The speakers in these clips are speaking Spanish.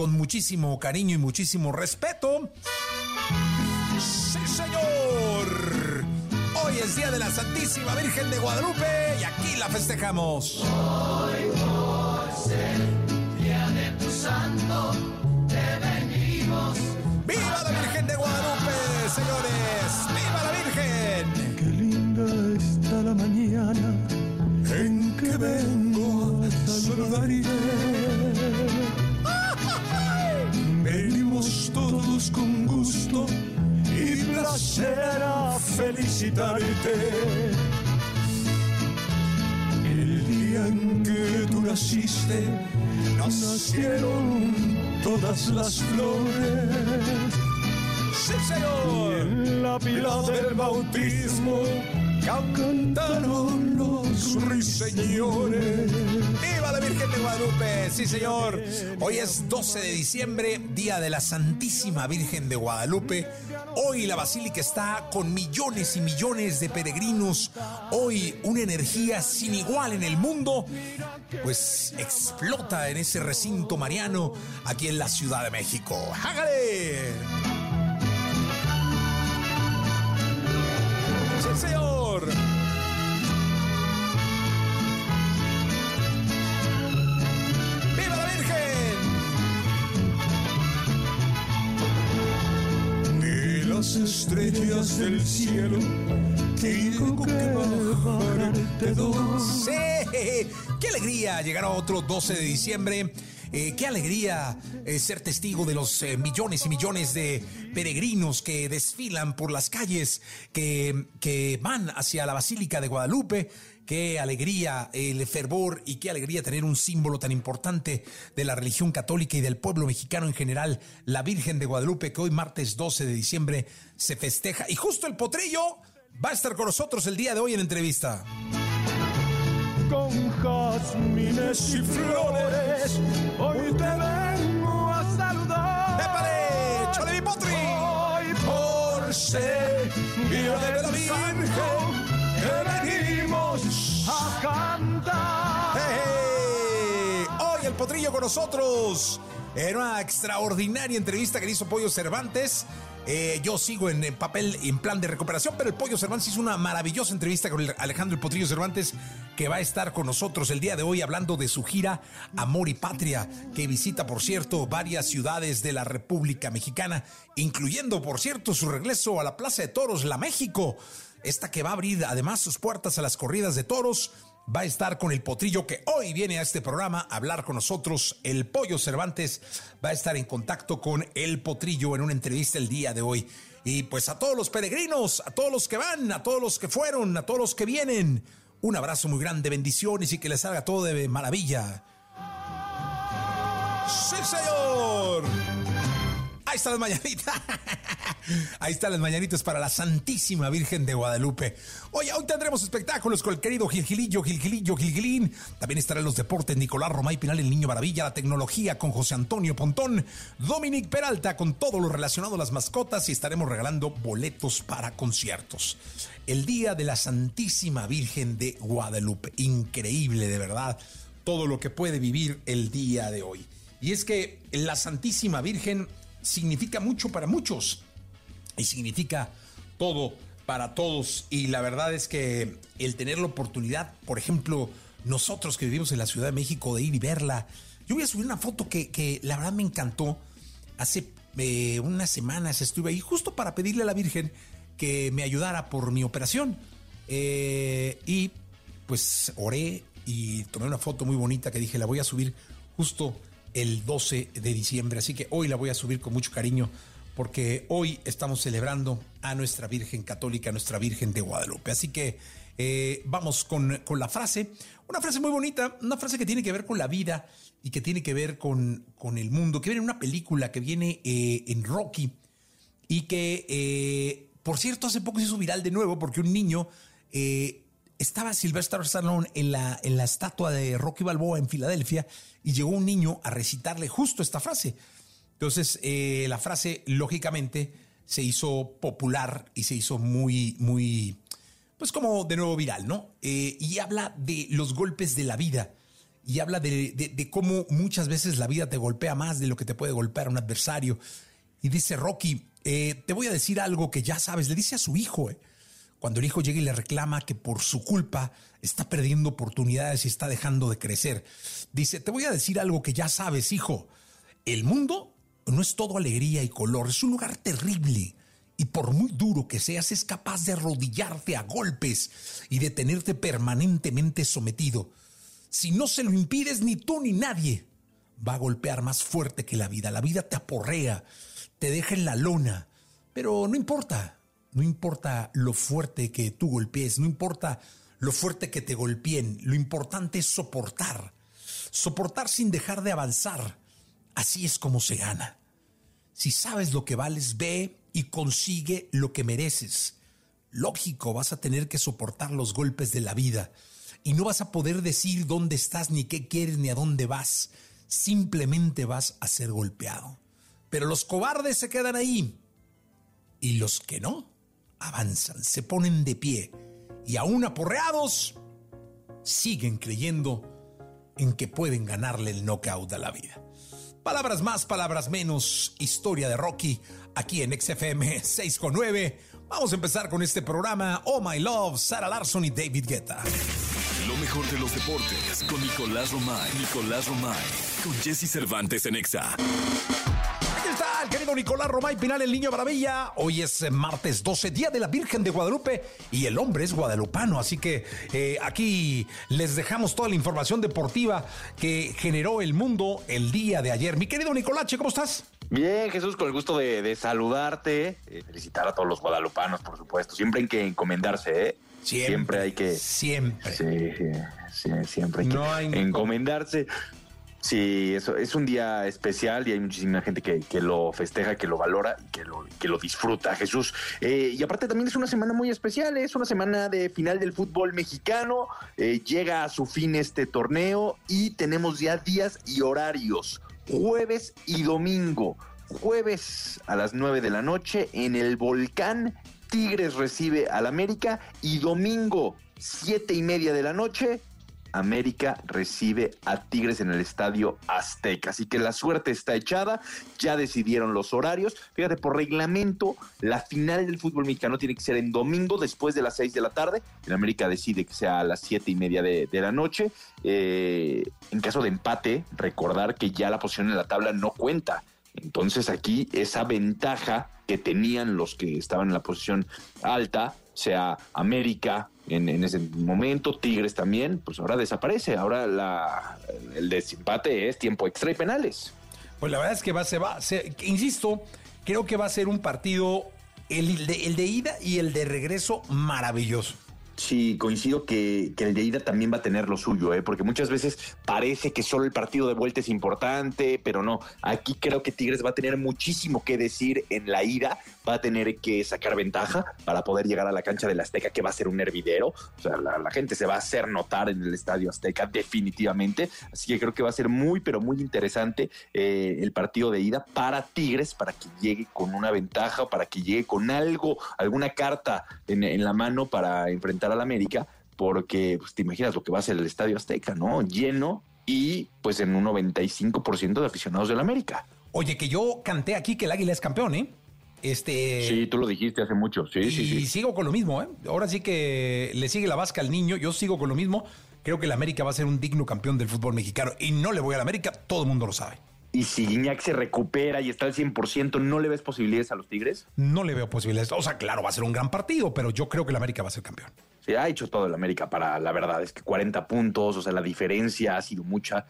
con muchísimo cariño y muchísimo respeto. ¡Sí, señor! Hoy es día de la Santísima Virgen de Guadalupe y aquí la festejamos. Hoy por ser día de tu santo, te venimos. ¡Viva la Virgen de Guadalupe, señores! ¡Viva la Virgen! Qué linda está la mañana en que vengo a saludar y Venimos todos con gusto y placer a felicitarte. El día en que tú naciste, nacieron todas las flores. ¡Sí, señor! La pila del bautismo cantaron los. ¡Viva la Virgen de Guadalupe! Sí, señor. Hoy es 12 de diciembre, día de la Santísima Virgen de Guadalupe. Hoy la basílica está con millones y millones de peregrinos. Hoy una energía sin igual en el mundo, pues explota en ese recinto mariano aquí en la Ciudad de México. ¡Hágale! ¡Sí, señor! Las estrellas del cielo que. ¡Qué alegría llegar a otro 12 de diciembre! Eh, qué alegría eh, ser testigo de los eh, millones y millones de peregrinos que desfilan por las calles, que, que van hacia la Basílica de Guadalupe. Qué alegría el fervor y qué alegría tener un símbolo tan importante de la religión católica y del pueblo mexicano en general, la Virgen de Guadalupe, que hoy martes 12 de diciembre se festeja. Y justo el potrillo va a estar con nosotros el día de hoy en entrevista. con jazmines y flores hoy te vengo a saludar ¡Épale! ¡Chale mi potri! hoy por ser día de la Virgen te venimos a cantar ¡Eh! Hoy el potrillo con nosotros. En una extraordinaria entrevista que hizo Pollo Cervantes. Eh, yo sigo en, en papel, en plan de recuperación, pero el Pollo Cervantes hizo una maravillosa entrevista con Alejandro el Potrillo Cervantes, que va a estar con nosotros el día de hoy hablando de su gira Amor y Patria, que visita, por cierto, varias ciudades de la República Mexicana, incluyendo, por cierto, su regreso a la Plaza de Toros, la México. Esta que va a abrir además sus puertas a las corridas de toros va a estar con el potrillo que hoy viene a este programa a hablar con nosotros. El pollo Cervantes va a estar en contacto con el potrillo en una entrevista el día de hoy. Y pues a todos los peregrinos, a todos los que van, a todos los que fueron, a todos los que vienen, un abrazo muy grande, bendiciones y que les salga todo de maravilla. Sí, señor. Ahí están las mañanitas. Ahí están las mañanitas para la Santísima Virgen de Guadalupe. Oye, hoy tendremos espectáculos con el querido Gilgilillo, Gilgilillo, Gilgilín. También estarán los deportes Nicolás Romay Pinal, el Niño Maravilla, la tecnología con José Antonio Pontón, Dominic Peralta con todo lo relacionado a las mascotas y estaremos regalando boletos para conciertos. El Día de la Santísima Virgen de Guadalupe. Increíble, de verdad, todo lo que puede vivir el día de hoy. Y es que la Santísima Virgen significa mucho para muchos y significa todo para todos. Y la verdad es que el tener la oportunidad, por ejemplo, nosotros que vivimos en la Ciudad de México, de ir y verla. Yo voy a subir una foto que, que la verdad me encantó. Hace eh, unas semanas estuve ahí justo para pedirle a la Virgen que me ayudara por mi operación. Eh, y pues oré y tomé una foto muy bonita que dije, la voy a subir justo el 12 de diciembre. Así que hoy la voy a subir con mucho cariño porque hoy estamos celebrando a nuestra Virgen Católica, a nuestra Virgen de Guadalupe. Así que eh, vamos con, la frase, una frase muy bonita, una frase que tiene que ver con la vida y que tiene que ver con, con el mundo, que viene en una película que viene eh, en Rocky y que, eh, por cierto, hace poco se hizo viral de nuevo porque un niño estaba Sylvester Stallone en la, en la estatua de Rocky Balboa en Filadelfia y llegó un niño a recitarle justo esta frase. Entonces, eh, la frase, lógicamente, se hizo popular y se hizo muy, muy, pues como de nuevo viral, ¿no? Eh, y habla de los golpes de la vida. Y habla de, cómo muchas veces la vida te golpea más de lo que te puede golpear un adversario. Y dice Rocky, eh, te voy a decir algo que ya sabes, le dice a su hijo, cuando el hijo llega y le reclama que por su culpa está perdiendo oportunidades y está dejando de crecer. Dice, te voy a decir algo que ya sabes, hijo, el mundo no es todo alegría y color, es un lugar terrible. Y por muy duro que seas, es capaz de arrodillarte a golpes y de tenerte permanentemente sometido. Si no se lo impides, ni tú ni nadie va a golpear más fuerte que la vida. La vida te aporrea, te deja en la lona. Pero no importa, no importa lo fuerte que tú golpees, no importa lo fuerte que te golpeen, lo importante es soportar. Soportar sin dejar de avanzar. Así es como se gana. Si sabes lo que vales, ve y consigue lo que mereces. Lógico, vas a tener que soportar los golpes de la vida y no vas a poder decir dónde estás, ni qué quieres, ni a dónde vas. Simplemente vas a ser golpeado. Pero los cobardes se quedan ahí y los que no avanzan, se ponen de pie y aún aporreados siguen creyendo en que pueden ganarle el knockout a la vida. Palabras más, palabras menos, historia de Rocky, aquí en XFM 6.9. Vamos a empezar con este programa, Oh My Love, Sarah Larson y David Guetta. Lo mejor de los deportes con Nicolás Romay. Nicolás Romay, con Jesse Cervantes en Exa el querido Nicolás Romay Pinal, el niño maravilla? Hoy es eh, martes 12, día de la Virgen de Guadalupe y el hombre es guadalupano, así que eh, aquí les dejamos toda la información deportiva que generó el mundo el día de ayer. Mi querido Nicolache, ¿cómo estás? Bien, Jesús, con el gusto de, saludarte, eh, felicitar a todos los guadalupanos, por supuesto. Siempre hay que encomendarse, ¿eh? Siempre, hay que. Siempre. Sí, siempre hay que encomendarse. Sí, eso es un día especial y hay muchísima gente que, lo festeja, que lo valora y que lo, que lo disfruta, Jesús. Eh, y aparte también es una semana muy especial, es una semana de final del fútbol mexicano, eh, llega a su fin este torneo y tenemos ya días y horarios, jueves y domingo. Jueves a las 9 de la noche en el volcán Tigres recibe al América y domingo siete y media de la noche América recibe a Tigres en el Estadio Azteca. Así que la suerte está echada, ya decidieron los horarios. Fíjate, por reglamento, la final del fútbol mexicano tiene que ser en domingo después de las seis de la tarde. El América decide que sea a las siete y media de, la noche. Eh, en caso de empate, recordar que ya la posición en la tabla no cuenta. Entonces aquí esa ventaja que tenían los que estaban en la posición alta, sea América, en, ese momento, Tigres también, pues ahora desaparece. Ahora la, el desempate es tiempo extra y penales. Pues la verdad es que va, se va, insisto, creo que va a ser un partido, el el de ida y el de regreso maravilloso. Sí, coincido que, el de ida también va a tener lo suyo, ¿eh? porque muchas veces parece que solo el partido de vuelta es importante, pero no. Aquí creo que Tigres va a tener muchísimo que decir en la ida, va a tener que sacar ventaja para poder llegar a la cancha del Azteca, que va a ser un hervidero. O sea, la, gente se va a hacer notar en el Estadio Azteca, definitivamente. Así que creo que va a ser muy, pero muy interesante eh, el partido de ida para Tigres, para que llegue con una ventaja, para que llegue con algo, alguna carta en la mano para enfrentar al América, porque pues, te imaginas lo que va a ser el Estadio Azteca, ¿no? Lleno y pues en un 95% de aficionados del América. Oye, que yo canté aquí que el Águila es campeón, ¿eh? Este, sí, tú lo dijiste hace mucho, sí, y sí, sí. sigo con lo mismo, ¿eh? Ahora sí que le sigue la vasca al niño, yo sigo con lo mismo. Creo que el América va a ser un digno campeón del fútbol mexicano y no le voy al América, todo el mundo lo sabe. Y si Guiñac se recupera y está al 100%, ¿no le ves posibilidades a los Tigres? No le veo posibilidades. O sea, claro, va a ser un gran partido, pero yo creo que el América va a ser campeón. Se ha hecho todo el América para, la verdad, es que 40 puntos, o sea, la diferencia ha sido mucha.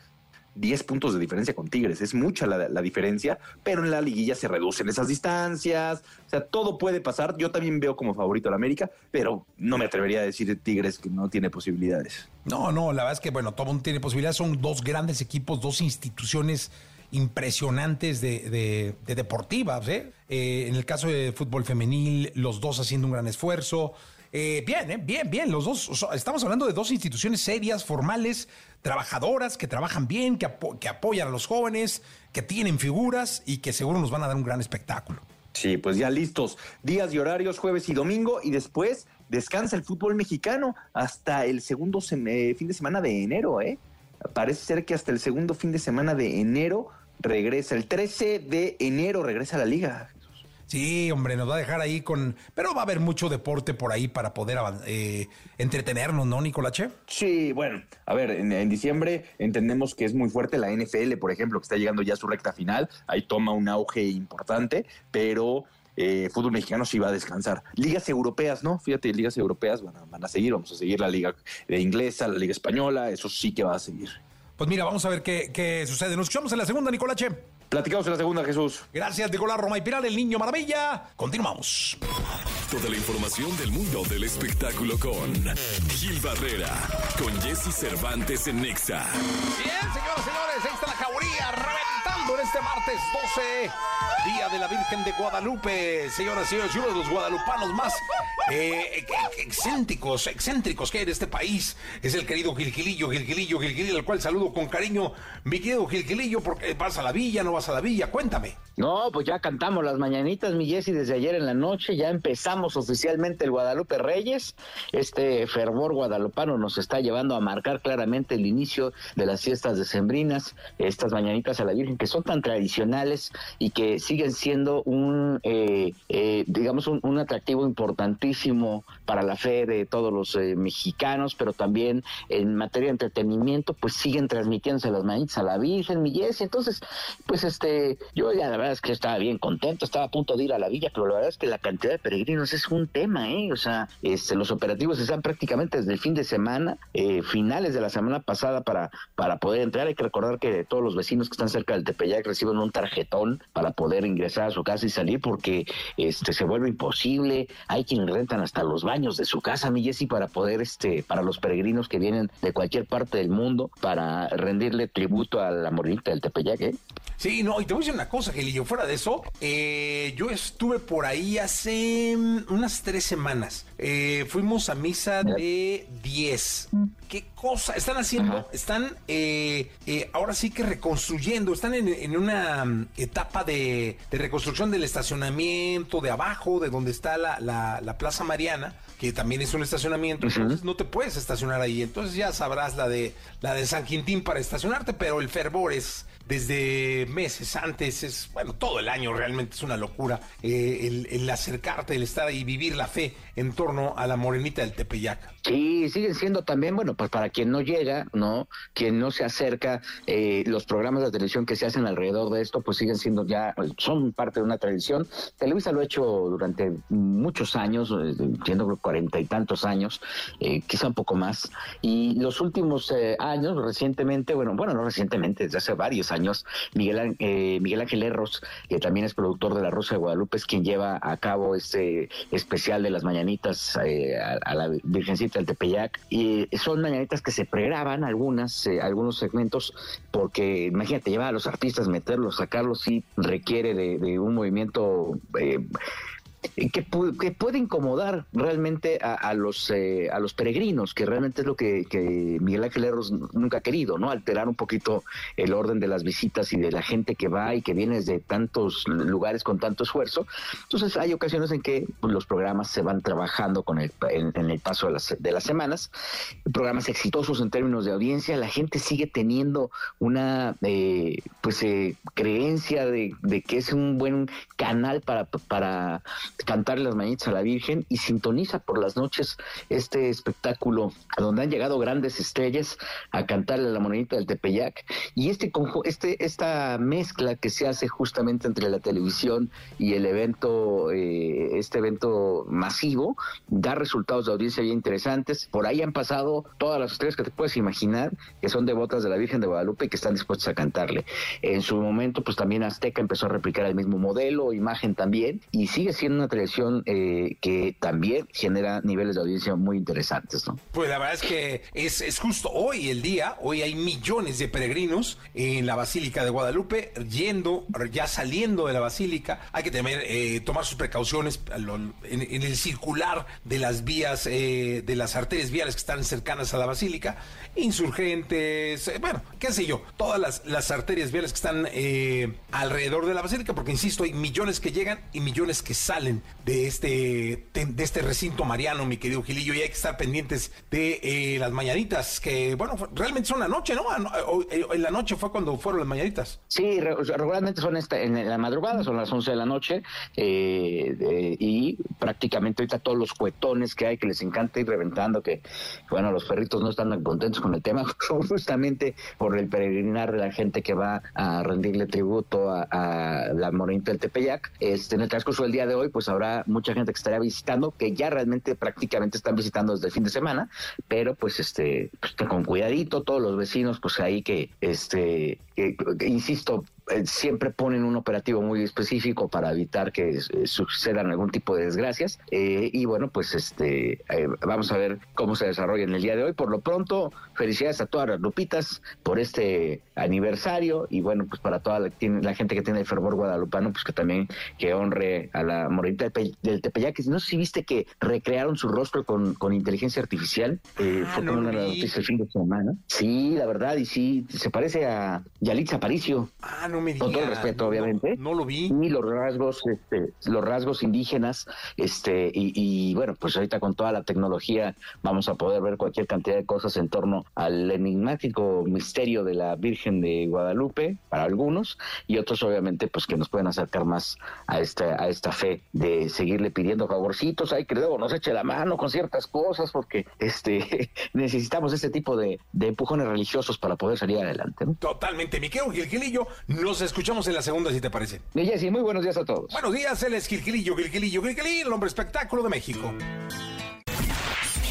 10 puntos de diferencia con Tigres, es mucha la, diferencia, pero en la liguilla se reducen esas distancias, o sea, todo puede pasar. Yo también veo como favorito al América, pero no me atrevería a decir Tigres que no tiene posibilidades. No, no, la verdad es que, bueno, todo mundo tiene posibilidades, son dos grandes equipos, dos instituciones impresionantes de, de, de deportivas. ¿eh? Eh, en el caso de fútbol femenil, los dos haciendo un gran esfuerzo. Eh, bien, eh, bien, bien. Los dos, estamos hablando de dos instituciones serias, formales, trabajadoras, que trabajan bien, que, que apoyan a los jóvenes, que tienen figuras y que seguro nos van a dar un gran espectáculo. Sí, pues ya listos. Días y horarios, jueves y domingo, y después descansa el fútbol mexicano hasta el segundo fin de semana de enero, ¿eh? Parece ser que hasta el segundo fin de semana de enero regresa. El 13 de enero regresa a la liga. Sí, hombre, nos va a dejar ahí con... Pero va a haber mucho deporte por ahí para poder eh, entretenernos, ¿no, Nicolache? Sí, bueno, a ver, en, en, diciembre entendemos que es muy fuerte la NFL, por ejemplo, que está llegando ya a su recta final. Ahí toma un auge importante, pero... Eh, fútbol mexicano sí va a descansar. Ligas europeas, ¿no? Fíjate, ligas europeas van a, van a seguir, vamos a seguir la liga inglesa, la liga española, eso sí que va a seguir. Pues mira, vamos a ver qué, qué sucede. Nos escuchamos en la segunda, Nicolache. Platicamos en la segunda, Jesús. Gracias, Nicolás Roma y Piral, el niño maravilla. Continuamos. Toda la información del mundo del espectáculo con Gil Barrera, con Jesse Cervantes en Nexa. Bien, señoras y señores, ahí está la jauría este martes 12, Día de la Virgen de Guadalupe. Señoras y señores, uno de los guadalupanos más eh, excéntricos, excéntricos que hay en este país es el querido Gilgilillo, Gilgilillo, Gilgilillo, al cual saludo con cariño. Mi querido Gilgilillo, porque vas a la villa, no vas a la villa, cuéntame. No, pues ya cantamos las mañanitas, mi Jessy, desde ayer en la noche, ya empezamos oficialmente el Guadalupe Reyes. Este fervor guadalupano nos está llevando a marcar claramente el inicio de las fiestas decembrinas, estas mañanitas a la Virgen, que son tan tradicionales y que siguen siendo un, eh, eh, digamos, un, atractivo importantísimo para la fe de todos los eh, mexicanos, pero también en materia de entretenimiento, pues siguen transmitiéndose las mañanitas a la Virgen, mi Jessy. Entonces, pues este, yo ya la verdad es que estaba bien contento, estaba a punto de ir a la villa, pero la verdad es que la cantidad de peregrinos es un tema, ¿eh? O sea, este, los operativos están prácticamente desde el fin de semana, eh, finales de la semana pasada para, para poder entrar. Hay que recordar que todos los vecinos que están cerca del Tepeyac reciben un tarjetón para poder ingresar a su casa y salir porque este se vuelve imposible. Hay quienes rentan hasta los baños de su casa, mi Jessy, para poder, este, para los peregrinos que vienen de cualquier parte del mundo para rendirle tributo a la morenita del Tepeyac, ¿eh? Sí, no, y te voy a decir una cosa, Gelillo, fuera de eso, eh, yo estuve por ahí hace unas tres semanas. Eh, fuimos a misa de 10. ¿Qué cosa? Están haciendo, Ajá. están eh, ahora sí que reconstruyendo, están en, en una etapa de, de, reconstrucción del estacionamiento de abajo, de donde está la, la, la Plaza Mariana que también es un estacionamiento, uh -huh. entonces no te puedes estacionar ahí. Entonces ya sabrás la de la de San Quintín para estacionarte, pero el fervor es desde meses antes, es bueno, todo el año realmente es una locura eh, el, acercarte, el estar ahí, vivir la fe en torno a la morenita del Tepeyac. Sí, siguen siendo también, bueno, pues para quien no llega, ¿no? Quien no se acerca, eh, los programas de televisión que se hacen alrededor de esto, pues siguen siendo ya, son parte de una tradición. Televisa lo ha hecho durante muchos años, entiendo cuarenta y tantos años, eh, quizá un poco más. Y los últimos eh, años, recientemente, bueno, bueno, no recientemente, desde hace varios años, Miguel, eh, Miguel Ángel Erros, que también es productor de La Rosa de Guadalupe, es quien lleva a cabo este especial de las mañanitas eh, a, la Virgencita del Tepeyac. Y son mañanitas que se pregraban, algunas, eh, algunos segmentos, porque imagínate, llevar a los artistas, meterlos, sacarlos, sí requiere de, de un movimiento que, que puede incomodar realmente a, los a los peregrinos, que realmente es lo que, Miguel Ángel Erros nunca ha querido, ¿no? Alterar un poquito el orden de las visitas y de la gente que va y que viene desde tantos lugares con tanto esfuerzo. Entonces hay ocasiones en que pues, los programas se van trabajando con el, en, el paso de las, de las semanas, programas exitosos en términos de audiencia, la gente sigue teniendo una eh, pues eh, creencia de, que es un buen canal para, para cantar las mañanitas a la Virgen y sintoniza por las noches este espectáculo donde han llegado grandes estrellas a cantarle a la monedita del Tepeyac. Y este, este esta mezcla que se hace justamente entre la televisión y el evento eh, este evento masivo da resultados de audiencia bien interesantes. Por ahí han pasado todas las estrellas que te puedes imaginar que son devotas de la Virgen de Guadalupe y que están dispuestas a cantarle. En su momento pues también Azteca empezó a replicar el mismo modelo imagen también y sigue siendo una televisión eh, que también genera niveles de audiencia muy interesantes ¿no? pues la verdad es que es, es justo hoy el día hoy hay millones de peregrinos en la Basílica de Guadalupe, yendo, ya saliendo de la Basílica. Hay que temer, eh, tomar sus precauciones en, el circular de las vías, eh, de las arterias viales que están cercanas a la Basílica. Insurgentes, eh, bueno, qué sé yo, todas las, las arterias viales que están alrededor de la Basílica, porque insisto, hay millones que llegan y millones que salen de este, de este recinto mariano, mi querido Gilillo, y hay que estar pendientes de las mañanitas, que, bueno, realmente son la noche, ¿no? En la noche fue cuando fueron las mañanitas. Sí, regularmente son esta, en la madrugada, son las 11 de la noche, eh, y prácticamente ahorita todos los cuetones que hay que les encanta ir reventando, que bueno, los perritos no están tan contentos con el tema, justamente por el peregrinar de la gente que va a rendirle tributo a, la morenita del Tepeyac. Este, en el transcurso del día de hoy, pues habrá mucha gente que estaría visitando, que ya realmente prácticamente están visitando desde el fin de semana, pero pues este, pues, con cuidadito, todos los vecinos, pues ahí que este, que, insisto, siempre ponen un operativo muy específico para evitar que eh, sucedan algún tipo de desgracias. Eh, y bueno, pues este vamos a ver cómo se desarrolla en el día de hoy. Por lo pronto, felicidades a todas las lupitas por este aniversario y bueno, pues para toda la, la gente que tiene el fervor guadalupano, pues que también que honre a la morenita del Tepeyac. No sé si viste que recrearon su rostro con, con inteligencia artificial. Ah, fue como una noticia el fin de semana. Sí, la verdad, y sí, se parece a Yalitza Aparicio. Ah, no me Con todo el respeto, obviamente. No, lo vi. Y los rasgos, este, los rasgos indígenas, este, y, bueno, pues ahorita con toda la tecnología vamos a poder ver cualquier cantidad de cosas en torno al enigmático misterio de la Virgen de Guadalupe, para algunos, y otros obviamente pues que nos pueden acercar más a esta, a esta fe de seguirle pidiendo favorcitos, ay, que luego nos eche la mano con ciertas cosas, porque este necesitamos este tipo de, de empujones religiosos para poder salir adelante. Totalmente, mi querido Gilgilillo, nos escuchamos en la segunda, si te parece. Y Jessy, muy buenos días a todos. Buenos días, él es Gilgilillo, Gilgilillo, Gilgilillo, el hombre espectáculo de México.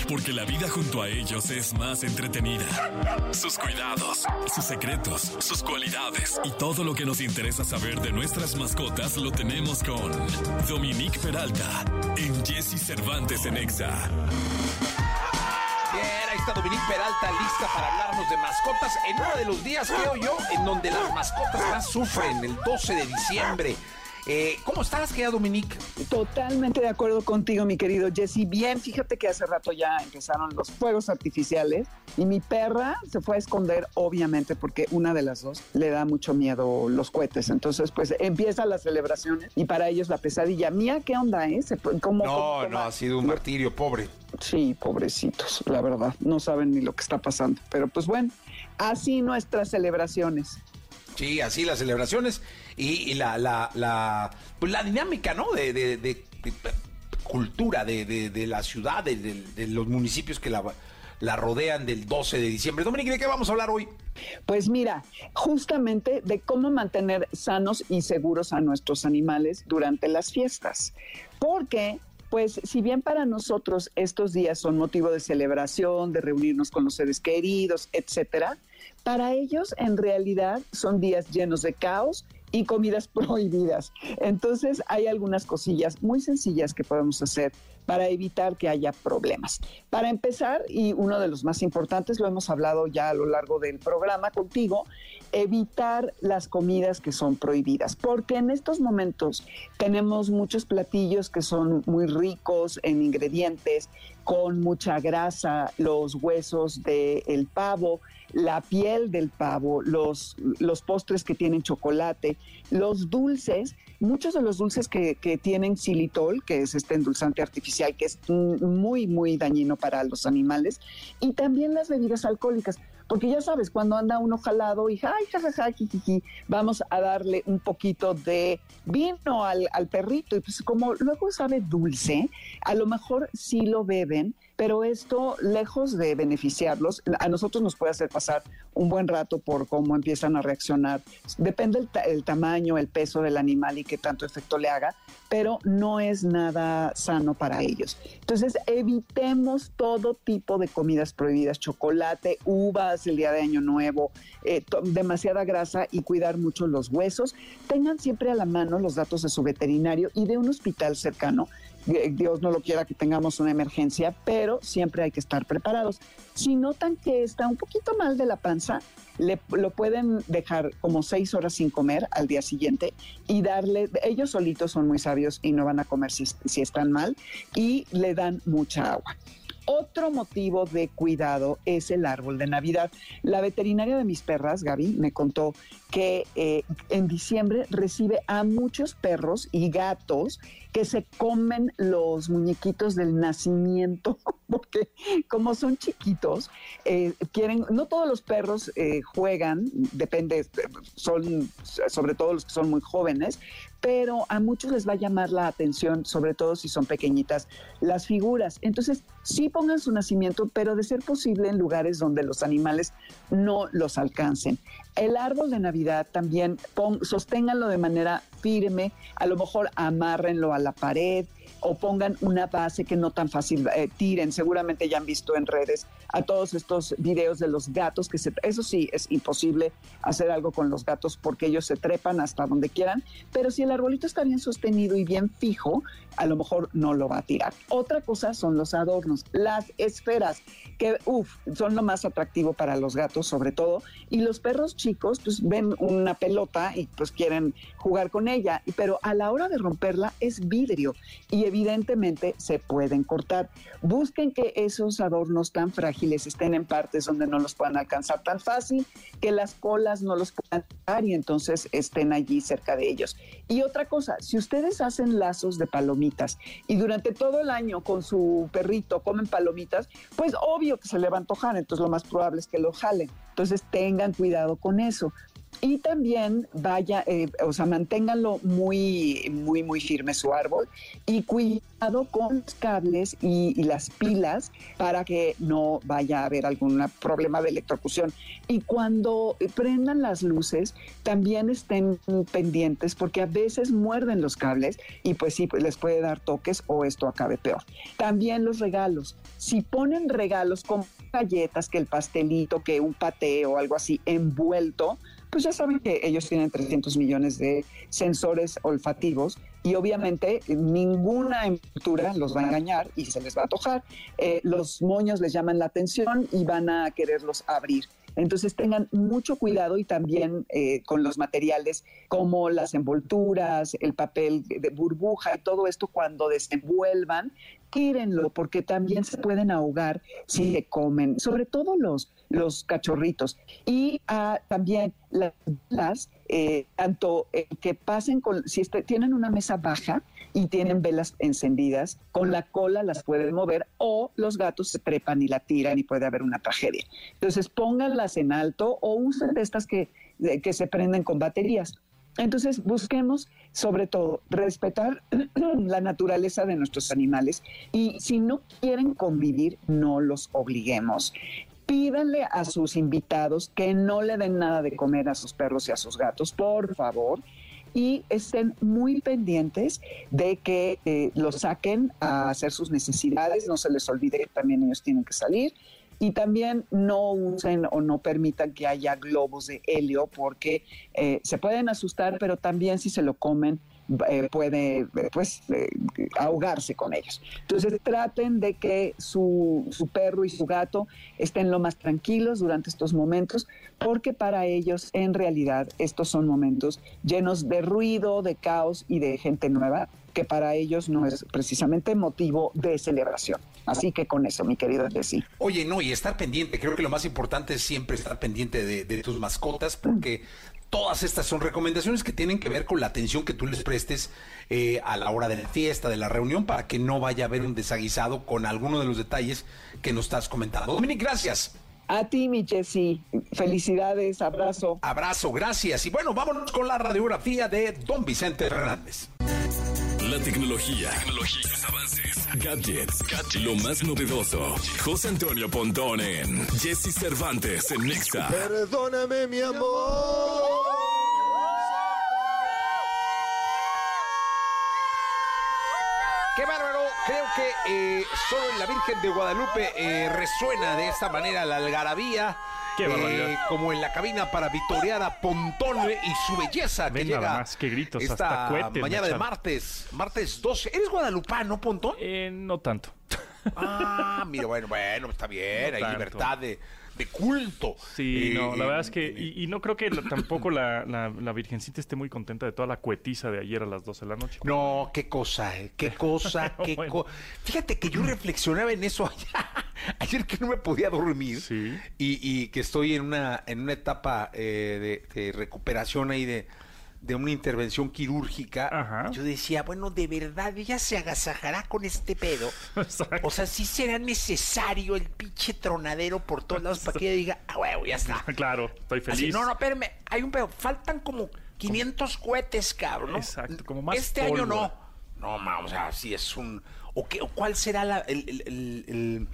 Porque la vida junto a ellos es más entretenida. Sus cuidados, sus secretos, sus cualidades y todo lo que nos interesa saber de nuestras mascotas lo tenemos con Dominique Peralta en Jesse Cervantes en Exa. Bien, ahí está Dominique Peralta lista para hablarnos de mascotas en uno de los días, creo yo, en donde las mascotas más sufren, el 12 de diciembre. Eh, ¿Cómo estás, querida Dominique? Totalmente de acuerdo contigo, mi querido Jesse. Bien, fíjate que hace rato ya empezaron los fuegos artificiales y mi perra se fue a esconder, obviamente, porque una de las dos le da mucho miedo los cohetes. Entonces, pues empiezan las celebraciones y para ellos la pesadilla. Mía, ¿qué onda, eh? ¿Cómo, no, no, ha sido un martirio, pobre. Sí, pobrecitos, la verdad. No saben ni lo que está pasando. Pero pues bueno, así nuestras celebraciones. Sí, así las celebraciones y, la, la, la, pues la dinámica, ¿no? De, cultura de, de, la ciudad, de, los municipios que la, la rodean del 12 de diciembre. Dominique, ¿de qué vamos a hablar hoy? Pues mira, justamente de cómo mantener sanos y seguros a nuestros animales durante las fiestas. Porque pues si bien para nosotros estos días son motivo de celebración, de reunirnos con los seres queridos, etcétera, para ellos en realidad son días llenos de caos y comidas prohibidas. Entonces hay algunas cosillas muy sencillas que podemos hacer para evitar que haya problemas. Para empezar, y uno de los más importantes, lo hemos hablado ya a lo largo del programa contigo, evitar las comidas que son prohibidas, porque en estos momentos tenemos muchos platillos que son muy ricos en ingredientes, con mucha grasa, los huesos del pavo, la piel del pavo, los, los postres que tienen chocolate, los dulces, muchos de los dulces que, que, tienen xilitol, que es este endulzante artificial que es muy, muy dañino para los animales, y también las bebidas alcohólicas. Porque ya sabes, cuando anda uno jalado y ay, jajaja, jijiji, vamos a darle un poquito de vino al, al perrito. Y pues como luego sabe dulce, a lo mejor sí lo beben, pero esto, lejos de beneficiarlos, a nosotros nos puede hacer pasar un buen rato por cómo empiezan a reaccionar. Depende el, tamaño, el peso del animal y qué tanto efecto le haga, pero no es nada sano para ellos. Entonces, evitemos todo tipo de comidas prohibidas, chocolate, uvas el día de Año Nuevo, eh, demasiada grasa y cuidar mucho los huesos. Tengan siempre a la mano los datos de su veterinario y de un hospital cercano Dios no lo quiera que tengamos una emergencia, pero siempre hay que estar preparados. Si notan que está un poquito mal de la panza, le, lo pueden dejar como seis horas sin comer al día siguiente y darle, ellos solitos son muy sabios y no van a comer si, si están mal, y le dan mucha agua. Otro motivo de cuidado es el árbol de Navidad. La veterinaria de mis perras, Gaby, me contó que eh, en diciembre recibe a muchos perros y gatos que se comen los muñequitos del nacimiento, porque como son chiquitos, eh, quieren, no todos los perros eh, juegan, depende, son sobre todo los que son muy jóvenes, pero a muchos les va a llamar la atención, sobre todo si son pequeñitas, las figuras. Entonces, sí pongan su nacimiento, pero de ser posible en lugares donde los animales no los alcancen. El árbol de Navidad también sosténganlo de manera firme, a lo mejor amárrenlo a la pared, o pongan una base que no tan fácil eh, tiren. Seguramente ya han visto en redes a todos estos videos de los gatos que se... Eso sí, es imposible hacer algo con los gatos porque ellos se trepan hasta donde quieran, pero si el arbolito está bien sostenido y bien fijo, a lo mejor no lo va a tirar. Otra cosa son los adornos, las esferas, que uf, son lo más atractivo para los gatos sobre todo, y los perros chicos pues ven una pelota y pues quieren jugar con ella, pero a la hora de romperla es vidrio y evidentemente se pueden cortar. Busquen que esos adornos tan frágiles estén en partes donde no los puedan alcanzar tan fácil, que las colas no los puedan tocar y entonces estén allí cerca de ellos. Y otra cosa, si ustedes hacen lazos de palomitas y durante todo el año con su perrito comen palomitas, pues obvio que se le va a antojar, entonces lo más probable es que lo jalen. Entonces tengan cuidado con eso y también vaya, eh, o sea, manténganlo muy, muy, muy firme su árbol y cuidado con los cables y, las pilas para que no vaya a haber algún problema de electrocución. Y cuando prendan las luces, también estén pendientes porque a veces muerden los cables y pues sí, pues les puede dar toques o esto acabe peor. También los regalos. Si ponen regalos con galletas, que el pastelito, que un paté o algo así envuelto, pues ya saben que ellos tienen 300 millones de sensores olfativos y obviamente ninguna envoltura los va a engañar y se les va a tojar. Eh, los moños les llaman la atención y van a quererlos abrir. Entonces tengan mucho cuidado y también eh, con los materiales como las envolturas, el papel de burbuja, todo esto cuando desenvuelvan, tírenlo porque también se pueden ahogar si se comen, sobre todo los, los cachorritos. Y ah, también las eh, tanto que pasen con, si este, tienen una mesa baja y tienen velas encendidas, con la cola las pueden mover o los gatos se trepan y la tiran y puede haber una tragedia. Entonces pónganlas en alto o usen de estas que, que se prenden con baterías. Entonces, busquemos sobre todo respetar la naturaleza de nuestros animales y si no quieren convivir, no los obliguemos. Pídanle a sus invitados que no le den nada de comer a sus perros y a sus gatos, por favor. Y estén muy pendientes de que eh, los saquen a hacer sus necesidades, no se les olvide que también ellos tienen que salir. Y también no usen o no permitan que haya globos de helio porque eh, se pueden asustar, pero también si se lo comen eh, puede pues eh, ahogarse con ellos. Entonces traten de que su, su perro y su gato estén lo más tranquilos durante estos momentos, porque para ellos en realidad estos son momentos llenos de ruido, de caos y de gente nueva, que para ellos no es precisamente motivo de celebración. Así que con eso, mi querido Jessy. Oye, no, y estar pendiente. Creo que lo más importante es siempre estar pendiente de, tus mascotas, porque todas estas son recomendaciones que tienen que ver con la atención que tú les prestes eh, a la hora de la fiesta, de la reunión, para que no vaya a haber un desaguisado con alguno de los detalles que nos estás comentando. Dominic, gracias. A ti, mi Jessy. Felicidades, abrazo. Abrazo, gracias. Y bueno, vámonos con la radiografía de Don Vicente Fernández. La tecnología, tecnología avances, gadgets, gadgets, lo más novedoso. José Antonio Pontón en Jesse Cervantes en Nexa. Perdóname, mi amor. Qué bárbaro, creo que eh, solo en la Virgen de Guadalupe eh, resuena de esta manera la algarabía. Qué eh, como en la cabina para victoriar a Pontón y su belleza que Ven llega nada más, qué gritos, esta hasta cohetes mañana de martes, martes 12. ¿Eres guadalupano, Pontón? Eh, no tanto. Ah, mira, bueno, bueno, está bien, No hay tanto. libertad de, de culto. Sí, Eh, no, la verdad eh, es que, y, y no creo que la- tampoco la, la, la Virgencita esté muy contenta de toda la cuetiza de ayer a las 12 de la noche. No, qué cosa, eh, qué cosa, qué Bueno. cosa. Fíjate que yo reflexionaba en eso ayer, ayer que no me podía dormir Sí. y, y que estoy en una, en una etapa eh, de, de recuperación ahí de, de una intervención quirúrgica. Ajá. Yo decía, bueno, de verdad ella se agasajará con este pedo. Exacto. O sea, sí será necesario el pinche tronadero por todos lados para que ella diga, ah, huevo, ya está. Claro, estoy Así, feliz. no, no, espérame, hay un pedo. Faltan como 500 cohetes, cabrón. ¿no? Exacto, como más Este año no. No, ma, o sea, sí es un. ¿O, qué, o cuál será la. El, el- el- el-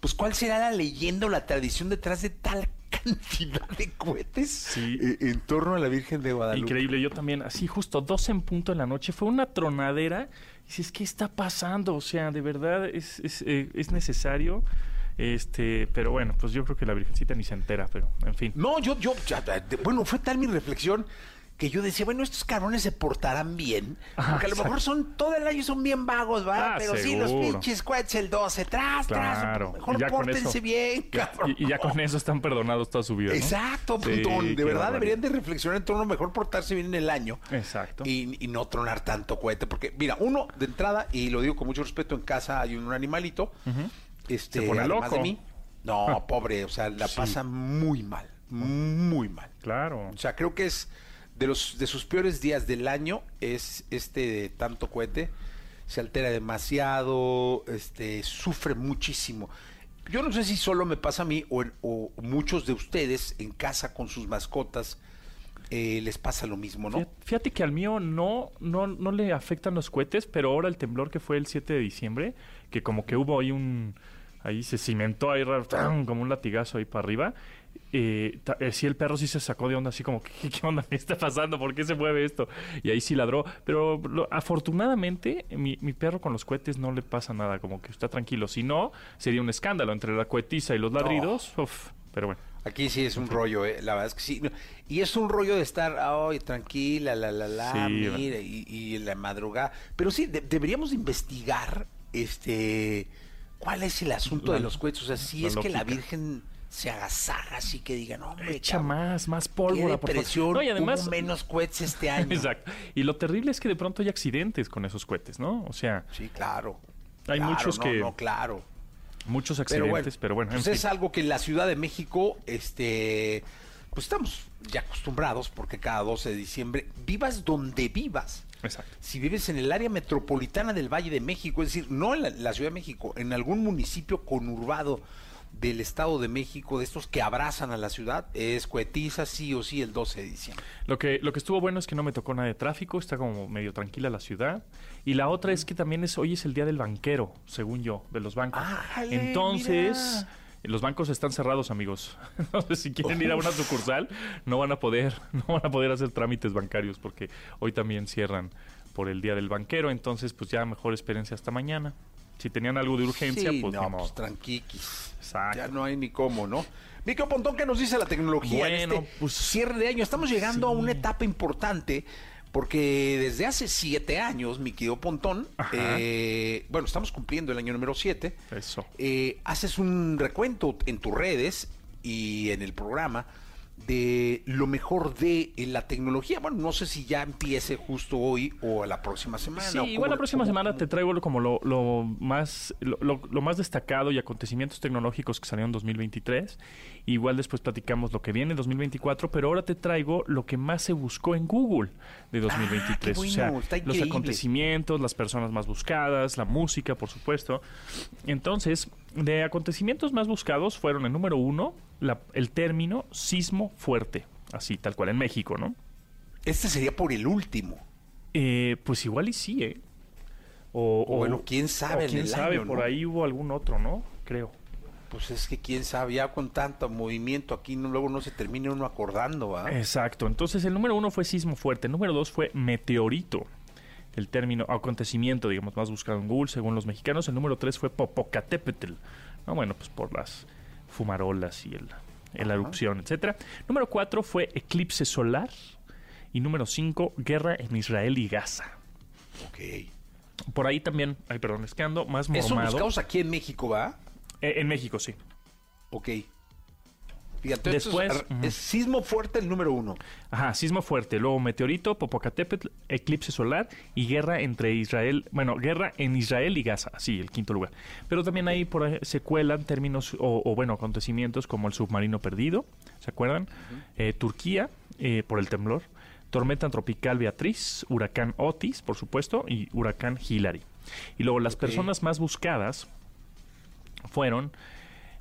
pues, ¿cuál será la leyenda o la tradición detrás de tal cantidad de cohetes Sí. eh, en torno a la Virgen de Guadalupe? Increíble, yo también, así justo dos en punto en la noche, fue una tronadera. Y dices, ¿qué está pasando? O sea, de verdad es, es, eh, es necesario. Este, pero bueno, pues yo creo que la Virgencita ni se entera, pero en fin. No, yo, yo, ya, de- bueno, fue tal mi reflexión que yo decía, bueno, estos cabrones se portarán bien, Ah, porque a lo mejor son, todo el año son bien vagos, ¿va? Ah, Pero sí, los pinches cohetes el 12, tras, tras, mejor ya pórtense eso- bien, cabrón. y, y ya con eso están perdonados toda su vida. ¿no? Exacto, Sí, puntón. de verdad deberían de reflexionar en torno a mejor portarse bien en el año. Exacto. Y, y no tronar tanto cohete. Porque, mira, uno, de entrada, y lo digo con mucho respeto, en casa hay un animalito. este, Se pone además loco. de mí. No, pobre, o sea, la Sí. pasa muy mal. Muy mal. Claro. O sea, creo que es de los de sus peores días del año es este de tanto cohete. Se altera demasiado, este, sufre muchísimo. Yo no sé si solo me pasa a mí o, en- muchos de ustedes en casa con sus mascotas eh, les pasa lo mismo, ¿no? Fíjate que al mío no, no, no le afectan los cohetes, pero ahora el temblor que fue el 7 de diciembre, que como que hubo ahí un... Ahí se cimentó ahí raro, como un latigazo ahí para arriba. Eh, eh, sí, el perro sí se sacó de onda, así como, ¿qué, qué onda? ¿Qué está pasando? ¿Por qué se mueve esto? Y ahí sí ladró. Pero lo- afortunadamente, mi, mi perro con los cohetes no le pasa nada, como que está tranquilo. Si no, sería un escándalo entre la cohetiza y los ladridos. Uf, pero bueno. Aquí sí es un rollo, eh, la verdad es que sí. Y es un rollo de estar, ay, tranquila, la, la, la, Sí, mira, y, y en la madrugada. Pero sí, de- deberíamos investigar, este, cuál es el asunto La- de los cohetes. O sea, si es que la. Virgen se agasaja, así que digan, hombre, Echa cabrón, más, más pólvora, por favor. No, y además, hubo menos cohetes este año. Exacto. Y lo terrible es que de pronto hay accidentes con esos cohetes, ¿no? O sea, Sí, claro. Hay Claro, muchos no, que- No, claro. muchos Pero bueno, accidentes, pero bueno, en pues fin. es algo que en la Ciudad de México, este, pues estamos ya acostumbrados porque cada 12 de diciembre, vivas donde vivas. Exacto. Si vives en el área metropolitana del Valle de México, es decir, no en la, la Ciudad de México, en algún municipio conurbado del Estado de México, de estos que abrazan a la ciudad, es cohetiza sí o sí el 12 de diciembre. Lo que, lo que estuvo bueno es que no me tocó nada de tráfico, está como medio tranquila la ciudad. Y la otra es que también es, hoy es el día del banquero, según yo, de los bancos. ¡Ájale, Entonces, mira! Los bancos están cerrados, amigos. Entonces, si quieren ir a una sucursal, no van a poder, no van a poder hacer trámites bancarios porque hoy también cierran por el día del banquero. Entonces, pues ya mejor espérense hasta mañana. Si tenían algo de urgencia, Sí, pues no, modo. pues tranquiquis. Exacto. Ya no hay ni cómo, ¿no? Micro Pontón, ¿qué nos dice la tecnología en Bueno, este pues, cierre de año? Estamos llegando a una etapa importante Porque desde hace siete años, mi querido Pontón, eh, bueno, estamos cumpliendo el año número siete. Eso. Eh, haces un recuento en tus redes y en el programa de lo mejor de eh, la tecnología. Bueno, no sé si ya empiece justo hoy o la próxima semana. Sí, igual la próxima semana te traigo como lo, lo más lo, lo- lo más destacado y acontecimientos tecnológicos que salieron en 2023. Igual después platicamos lo que viene en 2024, pero ahora te traigo lo que más se buscó en Google de 2023. Ah, qué o sea, bueno, está los acontecimientos, las personas más buscadas, la música, por supuesto. Entonces, de acontecimientos más buscados fueron el número uno, la- el término sismo fuerte, así tal cual en México, ¿no? Este sería por el último. Eh, pues igual y sí, ¿eh? O, O bueno, quién sabe o quién el sabe, año, por ¿no? ahí hubo algún otro, ¿no? Creo. Pues es que quién sabe, ya con tanto movimiento aquí no, luego no se termina uno acordando, ¿va? Exacto. Entonces, el número uno fue sismo fuerte. El número dos fue meteorito. El término acontecimiento, digamos, más buscado en Google, según los mexicanos. El número tres fue Popocatépetl. No, bueno, pues por las fumarolas y el, la erupción, etcétera. Número cuatro fue eclipse solar. Y número cinco, guerra en Israel y Gaza. Ok. Por ahí también, ay, perdón, es que ando más Eso mormado. buscamos aquí en México, ¿va? Eh, en México, sí. Ok. Fíjate, Después, es sismo fuerte el número uno. Ajá, sismo fuerte, luego meteorito, Popocatépetl, eclipse solar y guerra entre Israel, bueno, guerra en Israel y Gaza, sí, el quinto lugar. Pero también ahí por se cuelan términos o, o, bueno, acontecimientos como el submarino perdido, ¿se acuerdan? Eh, Turquía, eh, por el temblor, tormenta tropical Beatriz, huracán Otis, por supuesto, y huracán Hillary. Y luego las personas más buscadas fueron,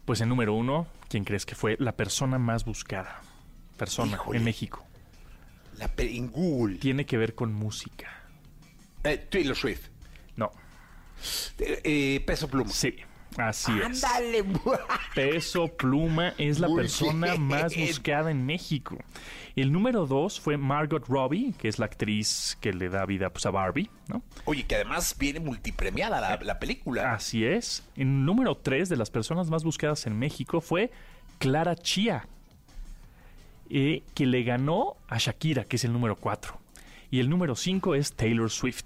pues en número uno, ¿quién crees que fue la persona más buscada? Persona Híjole. en México. La en Google. Tiene que ver con música. Eh, Taylor Swift. No. Eh, eh, peso pluma. Sí, así es. Ándale. Peso Pluma es la Muy persona bien. más buscada en México. El número dos fue Margot Robbie, que es la actriz que le da vida pues, a Barbie, ¿no? Oye, que además viene multipremiada la, la película. Así es. El número tres de las personas más buscadas en México fue Clara Chía, eh, que le ganó a Shakira, que es el número cuatro. Y el número cinco es Taylor Swift.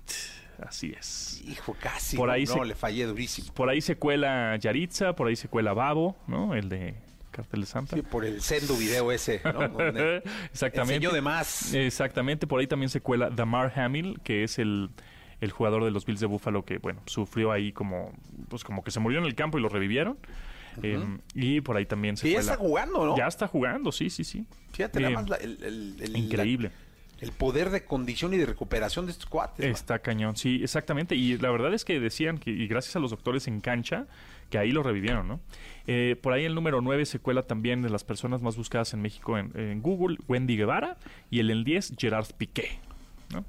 Así es. Hijo, casi. Por ahí no, se- le fallé durísimo. Por ahí se cuela Yaritza, por ahí se cuela Babo, ¿no? El de Cartel de Santa. Sí, por el sendo video ese, ¿no? Donde Exactamente. enseñó de más. Exactamente, por ahí también se cuela Damar Hamil, que es el, el jugador de los Bills de Buffalo que, bueno, sufrió ahí como, pues como que se murió en el campo y lo revivieron. Eh, y por ahí también se Que ya cuela- está jugando, ¿no? Ya está jugando, sí, sí, sí. Fíjate Eh, nada más la- el, el- el- increíble. la- el poder de condición y de recuperación de estos cuates. Está cañón, sí, exactamente. Y la verdad es que decían que, y gracias a los doctores en cancha, que ahí lo revivieron, ¿no? Eh, por ahí el número 9 se cuela también de las personas más buscadas en México en, en Google, Wendy Guevara, y el en 10, Gerard Piqué, ¿no?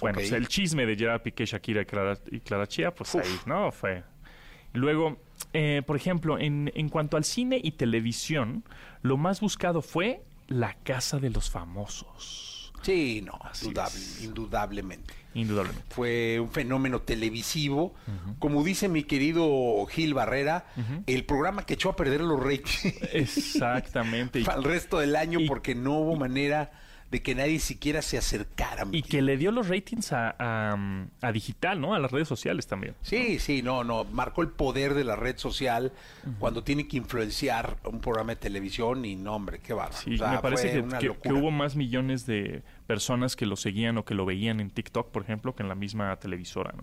Bueno, Ok. pues el chisme de Gerard Piqué, Shakira y Clara, y Clara pues Uf. ahí, ¿no? Fue. Luego, eh, por ejemplo, en, en cuanto al cine y televisión, lo más buscado fue La Casa de los Famosos. Sí, no, indudable- indudablemente. Indudablemente. Fue un fenómeno televisivo. Como dice mi querido Gil Barrera, el programa que echó a perder los ratings Exactamente. El resto del año y- porque no hubo manera de que nadie siquiera se acercara. Y que le dio los ratings a, a- a digital, ¿no? A las redes sociales también. Sí, sí, no, no, marcó el poder de la red social cuando tiene que influenciar un programa de televisión y no, hombre, qué bárbaro. Sí, O sea, me parece que, que- que hubo más millones de personas que lo seguían o que lo veían en TikTok, por ejemplo, que en la misma televisora, ¿no?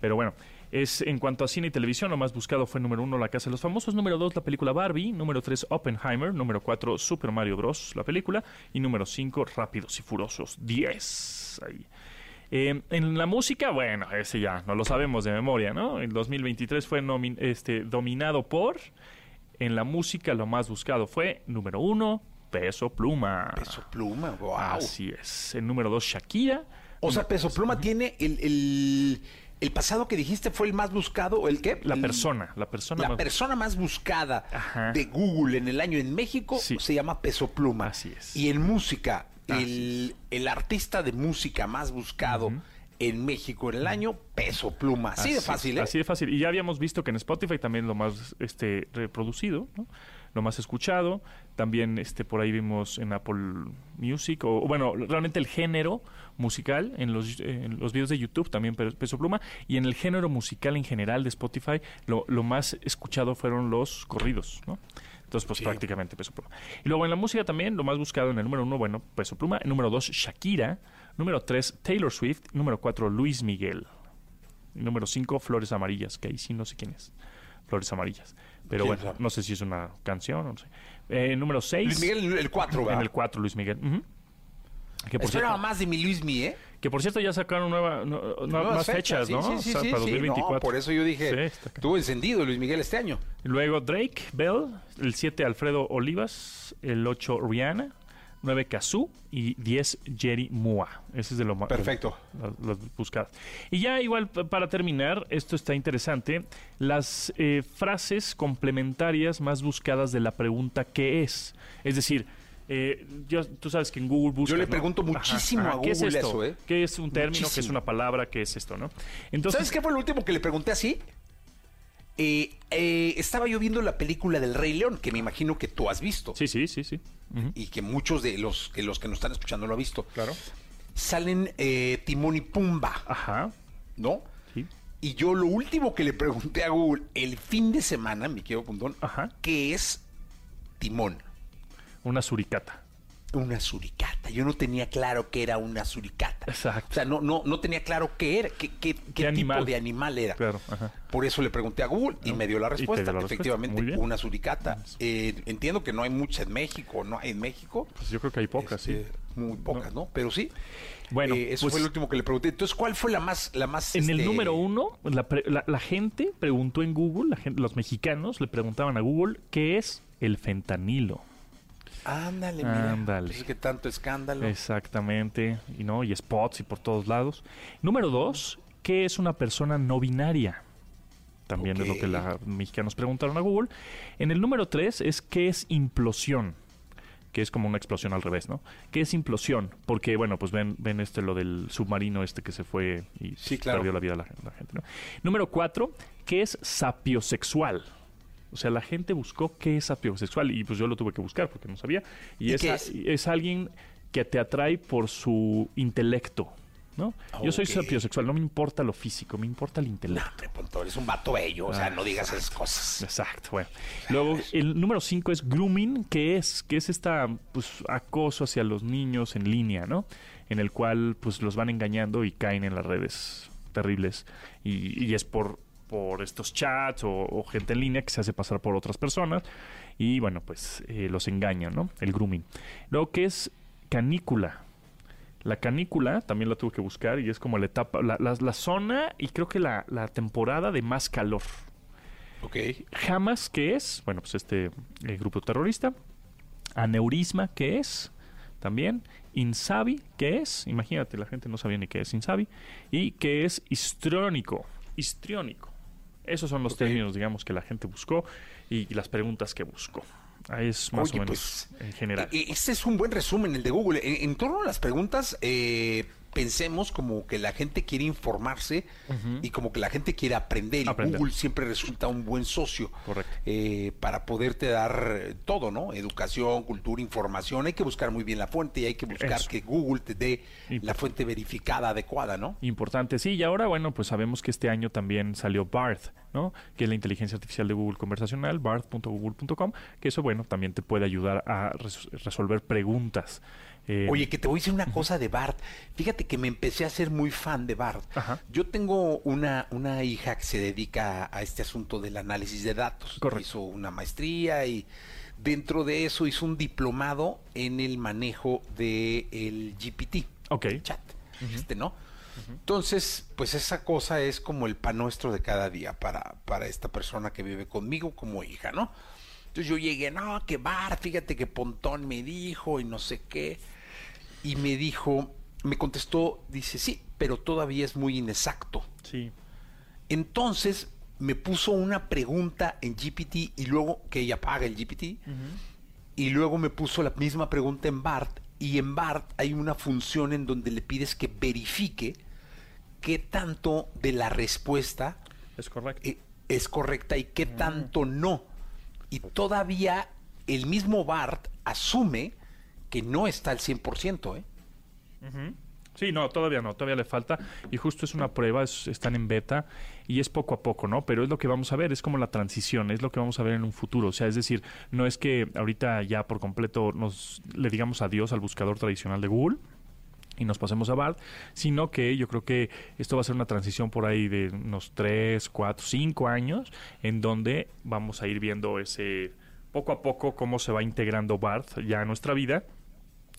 Pero bueno, es en cuanto a cine y televisión, lo más buscado fue número uno, La Casa de los Famosos, número dos, la película Barbie, número tres, Oppenheimer, número cuatro, Super Mario Bros., la película, y número cinco, Rápidos y Furiosos 10. Ahí. Eh, en la música, bueno, ese ya no lo sabemos de memoria, ¿no? El 2023 fue este, dominado por. En la música, lo más buscado fue número uno, Peso Pluma. Peso Pluma, wow. Así es. El número dos, Shakira. O sea, Peso Pluma tiene el, el, el pasado que dijiste fue el más buscado, ¿o ¿el qué? La El- persona, la persona La más- persona más buscada Ajá. de Google en el año en México Sí. se llama Peso Pluma. Así es. Y en música, el, el artista de música más buscado en México en el año, Peso Pluma. Así, de fácil, ¿eh? Así de fácil. Y ya habíamos visto que en Spotify también lo más este reproducido, ¿no? lo más escuchado. También este por ahí vimos en Apple Music, o bueno, realmente el género musical en los, en los videos de YouTube, también Peso Pluma, y en el género musical en general de Spotify, lo, lo más escuchado fueron los corridos, ¿no? Entonces, pues prácticamente Peso Pluma. Y luego en la música también, lo más buscado en el número uno, bueno, Peso Pluma. En número dos, Shakira. Número tres, Taylor Swift. Número cuatro, Luis Miguel. Y número cinco, Flores Amarillas, que ahí sí no sé quién es. Flores Amarillas. Pero bueno, no sé si es una canción, no sé. Eh, número seis. Luis Miguel, el cuatro, En el cuatro, Luis Miguel. Que por Esperaba más de mi Luis Miguel, ¿eh? Que por cierto ya sacaron nueva, nuevas fechas, ¿no? Sí, sí, sí, para 2024. por eso yo dije, estuvo encendido Luis Miguel este año. Luego Drake, Bell, el 7 Alfredo Olivas, el 8 Rihanna, 9 Kazoo y 10 Jerry Mua. Ese es de lo más. Perfecto. Los, buscados. Y ya igual para terminar, esto está interesante, las eh, frases complementarias más buscadas de la pregunta ¿qué es? Es decir, eh, yo, tú sabes que en Google buscas, Yo le pregunto muchísimo a Google ¿qué es eso, ¿eh? ¿Qué es un término? ¿Qué es una palabra? ¿Qué es esto, no? Entonces, ¿Sabes qué fue lo último que le pregunté así? Eh, eh, estaba yo viendo la película del Rey León, que me imagino que tú has visto. Sí, sí, sí, sí. Y que muchos de los que, los que nos están escuchando lo han visto. Claro. Salen Timón y Pumba. Ajá. ¿No? Sí. Y yo lo último que le pregunté a Google el fin de semana, mi querido Puntón, Ajá. ¿qué es Timón? Una suricata. Una suricata. Yo no tenía claro que era una suricata. Exacto. O sea, no, no, no tenía claro qué era, qué, qué, tipo de animal era. Claro, ajá. Por eso le pregunté a Google y me dio la respuesta. Efectivamente, una suricata. Eh, entiendo que no hay muchas en México, ¿no hay en México? Pues yo creo que hay pocas, sí. Este, muy pocas, ¿no? Pero sí. Bueno, eh, eso fue pues el último que le pregunté. Entonces, ¿cuál fue la más, la más? En el este, número uno, la, la, la, gente preguntó en Google, la gente, los mexicanos le preguntaban a Google qué es el fentanilo. Ándale, mira. Ándale. Pues es que tanto escándalo. Exactamente. Y no, y spots y por todos lados. Número dos, ¿qué es una persona no binaria? También okay. es lo que los mexicanos preguntaron a Google. En el número tres es ¿qué es implosión? que es como una explosión al revés, ¿no? ¿Qué es implosión? Porque, bueno, pues ven, ven este lo del submarino este que se fue y sí, claro. perdió la vida la, la gente, ¿no? Número cuatro, ¿qué es sapiosexual? O sea, la gente buscó qué es sapiosexual y pues yo lo tuve que buscar porque no sabía. Y, ¿Y es, es? es? alguien que te atrae por su intelecto. ¿no? Okay. Yo soy sapiosexual, no me importa lo físico, me importa el intelecto. No, eres un vato bello, o sea, no digas esas cosas. Exacto, bueno. Luego, el número 5 es grooming, que es, que es esta pues acoso hacia los niños en línea, ¿no? En el cual pues los van engañando y caen en las redes terribles. Y, y es por, por estos chats o, o, gente en línea que se hace pasar por otras personas y bueno, pues eh, los engañan, ¿no? El grooming. Luego, ¿qué es canícula? La canícula también la tuve que buscar y es como la etapa, la, la, la zona y creo que la, la, temporada de más calor. Ok. Hamas, ¿qué es? Bueno, pues este eh, grupo terrorista. Aneurisma, ¿qué es? También. Insabi, ¿qué es? Imagínate, la gente no sabía ni qué es Insabi. Y qué es histriónico. Histriónico. Esos son los okay. términos, digamos, que la gente buscó y, y las preguntas que buscó. Ahí es más Oye, o menos pues, en general. Este es un buen resumen, el de Google. En, en torno a las preguntas, eh, pensemos como que la gente quiere informarse uh -huh. y como que la gente quiere aprender. aprender. Y Google siempre resulta un buen socio eh, para poderte dar todo, ¿no? Educación, cultura, información. Hay que buscar muy bien la fuente y hay que buscar Eso. que Google te dé la fuente verificada adecuada, ¿no? Importante, sí. Y ahora, bueno, pues sabemos que este año también salió Barth, ¿no? Que es la inteligencia artificial de Google conversacional, barth.google.com, que eso, bueno, también te puede ayudar a res resolver preguntas. Eh, Oye, que te voy a decir una cosa de Bart. Fíjate que me empecé a ser muy fan de Bart. Ajá. Yo tengo una, una hija que se dedica a este asunto del análisis de datos. Correcto. Hizo una maestría y dentro de eso hizo un diplomado en el manejo del de GPT. Ok. El chat. Uh -huh. Este, ¿no? Uh -huh. Entonces, pues esa cosa es como el pan nuestro de cada día para, para esta persona que vive conmigo como hija, ¿no? Entonces yo llegué, no, que Bart, fíjate que Pontón me dijo y no sé qué y me dijo, me contestó, dice, sí, pero todavía es muy inexacto. Sí. Entonces me puso una pregunta en GPT y luego que ella paga el GPT uh -huh. y luego me puso la misma pregunta en BART y en BART hay una función en donde le pides que verifique qué tanto de la respuesta es correcta, eh, es correcta y qué uh -huh. tanto no. Y todavía el mismo Bart asume que no está al 100%, ¿eh? Sí, no, todavía no, todavía le falta. Y justo es una prueba, están en beta y es poco a poco, ¿no? Pero es lo que vamos a ver, es como la transición, es lo que vamos a ver en un futuro. O sea, es decir, no es que ahorita ya por completo nos le digamos adiós al buscador tradicional de Google y nos pasemos a BART, sino que yo creo que esto va a ser una transición por ahí de unos 3, 4, 5 años, en donde vamos a ir viendo ese poco a poco cómo se va integrando BART ya a nuestra vida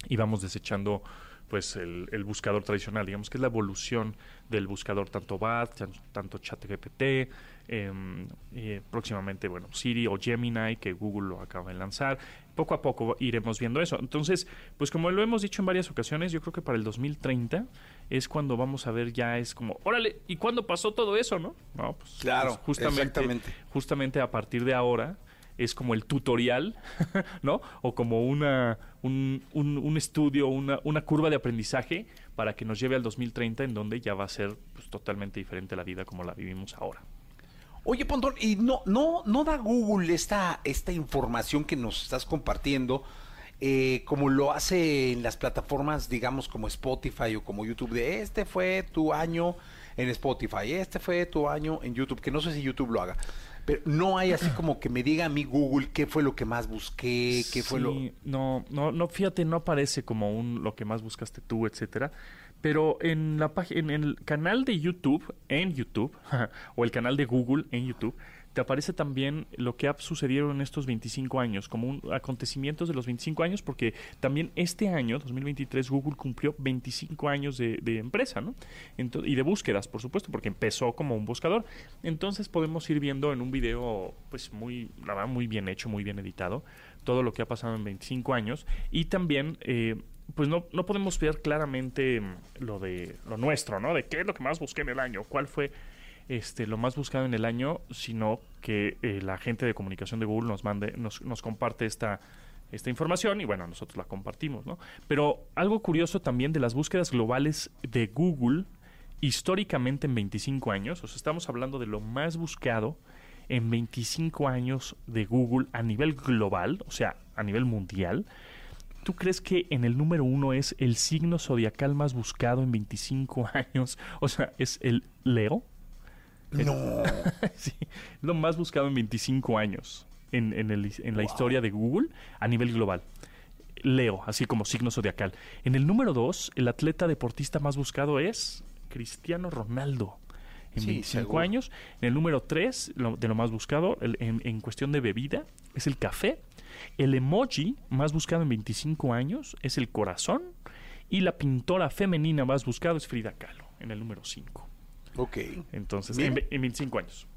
y vamos desechando pues el, el, buscador tradicional, digamos que es la evolución del buscador tanto BAT, tanto ChatGPT, eh, próximamente, bueno, Siri o Gemini, que Google lo acaba de lanzar. Poco a poco iremos viendo eso. Entonces, pues como lo hemos dicho en varias ocasiones, yo creo que para el 2030 es cuando vamos a ver ya es como, órale, ¿y cuándo pasó todo eso, no? No, pues, claro, pues justamente, justamente a partir de ahora es como el tutorial, ¿no? O como una, un, un, estudio, una, una, curva de aprendizaje para que nos lleve al 2030 en donde ya va a ser pues, totalmente diferente la vida como la vivimos ahora. Oye, Pontón, ¿y no, no, no da Google esta, esta información que nos estás compartiendo? Eh, como lo hace en las plataformas, digamos, como Spotify o como YouTube, de este fue tu año en Spotify, este fue tu año en YouTube, que no sé si YouTube lo haga. Pero no hay así como que me diga a mí Google qué fue lo que más busqué, qué fue lo... No, no, no, fíjate, no aparece como un lo que más buscaste tú, etcétera. Pero en la página, en el canal de YouTube, en YouTube, o el canal de Google en YouTube, te aparece también lo que ha sucedido en estos 25 años, como un acontecimientos de los 25 años, porque también este año, 2023, Google cumplió 25 años de, empresa, ¿no? y de búsquedas, por supuesto, porque empezó como un buscador. Entonces podemos ir viendo en un video, pues muy, la verdad, muy bien hecho, muy bien editado, todo lo que ha pasado en 25 años. Y también... Eh, pues no, no podemos ver claramente lo de lo nuestro, ¿no? De qué es lo que más busqué en el año, cuál fue este, lo más buscado en el año, sino que eh, la gente de comunicación de Google nos mande, nos, comparte esta, esta información y bueno, nosotros la compartimos, ¿no? Pero algo curioso también de las búsquedas globales de Google históricamente en 25 años, o sea, estamos hablando de lo más buscado en 25 años de Google a nivel global, o sea, a nivel mundial. ¿Tú crees que en el número uno es el signo zodiacal más buscado en 25 años? O sea, es el Leo. No. sí, lo más buscado en 25 años en, en, la historia de Google a nivel global. Leo, así como signo zodiacal. En el número 2, el atleta deportista más buscado es Cristiano Ronaldo. En 25 años. En el número 3, de lo más buscado, en, en, cuestión de bebida, es el café. El emoji más buscado en 25 años es el corazón. Y la pintora femenina más buscado es Frida Kahlo, en el número 5. Ok. Entonces, en, 25 años.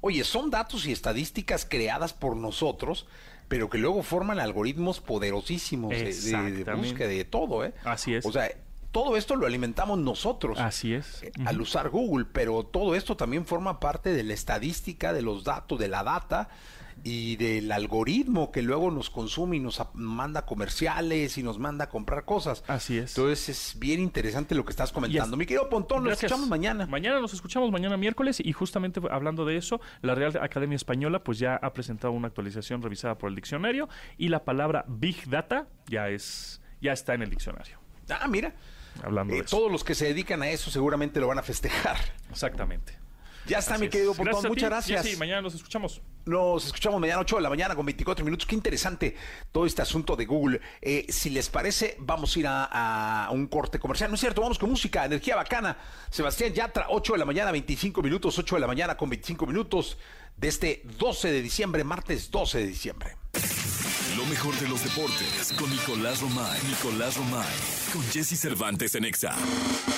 Oye, son datos y estadísticas creadas por nosotros, pero que luego forman algoritmos poderosísimos de, de, búsqueda de todo, ¿eh? Así es. O sea, todo esto lo alimentamos nosotros. Así es. Eh, al usar Google, pero todo esto también forma parte de la estadística, de los datos, de la data y del algoritmo que luego nos consume y nos manda comerciales y nos manda a comprar cosas. Así es. Entonces es bien interesante lo que estás comentando. Mi querido Pontón, nos escuchamos mañana. Mañana nos escuchamos, mañana miércoles, y justamente hablando de eso, la Real Academia Española pues ya ha presentado una actualización revisada por el diccionario y la palabra Big Data ya es ya está en el diccionario. Ah, mira. Hablando de eh, Todos los que se dedican a eso seguramente lo van a festejar. Exactamente. Ya está, mi querido Pontón. Muchas gracias. Sí, mañana nos escuchamos. Nos escuchamos mañana 8 de la mañana con 24 minutos. Qué interesante todo este asunto de Google. Eh, si les parece, vamos a ir a, un corte comercial. No es cierto, vamos con música, energía bacana. Sebastián Yatra, 8 de la mañana, 25 minutos, 8 de la mañana con 25 minutos de este 12 de diciembre, martes 12 de diciembre. Lo mejor de los deportes con Nicolás Romay. Nicolás Romay. Con Jesse Cervantes en Exa.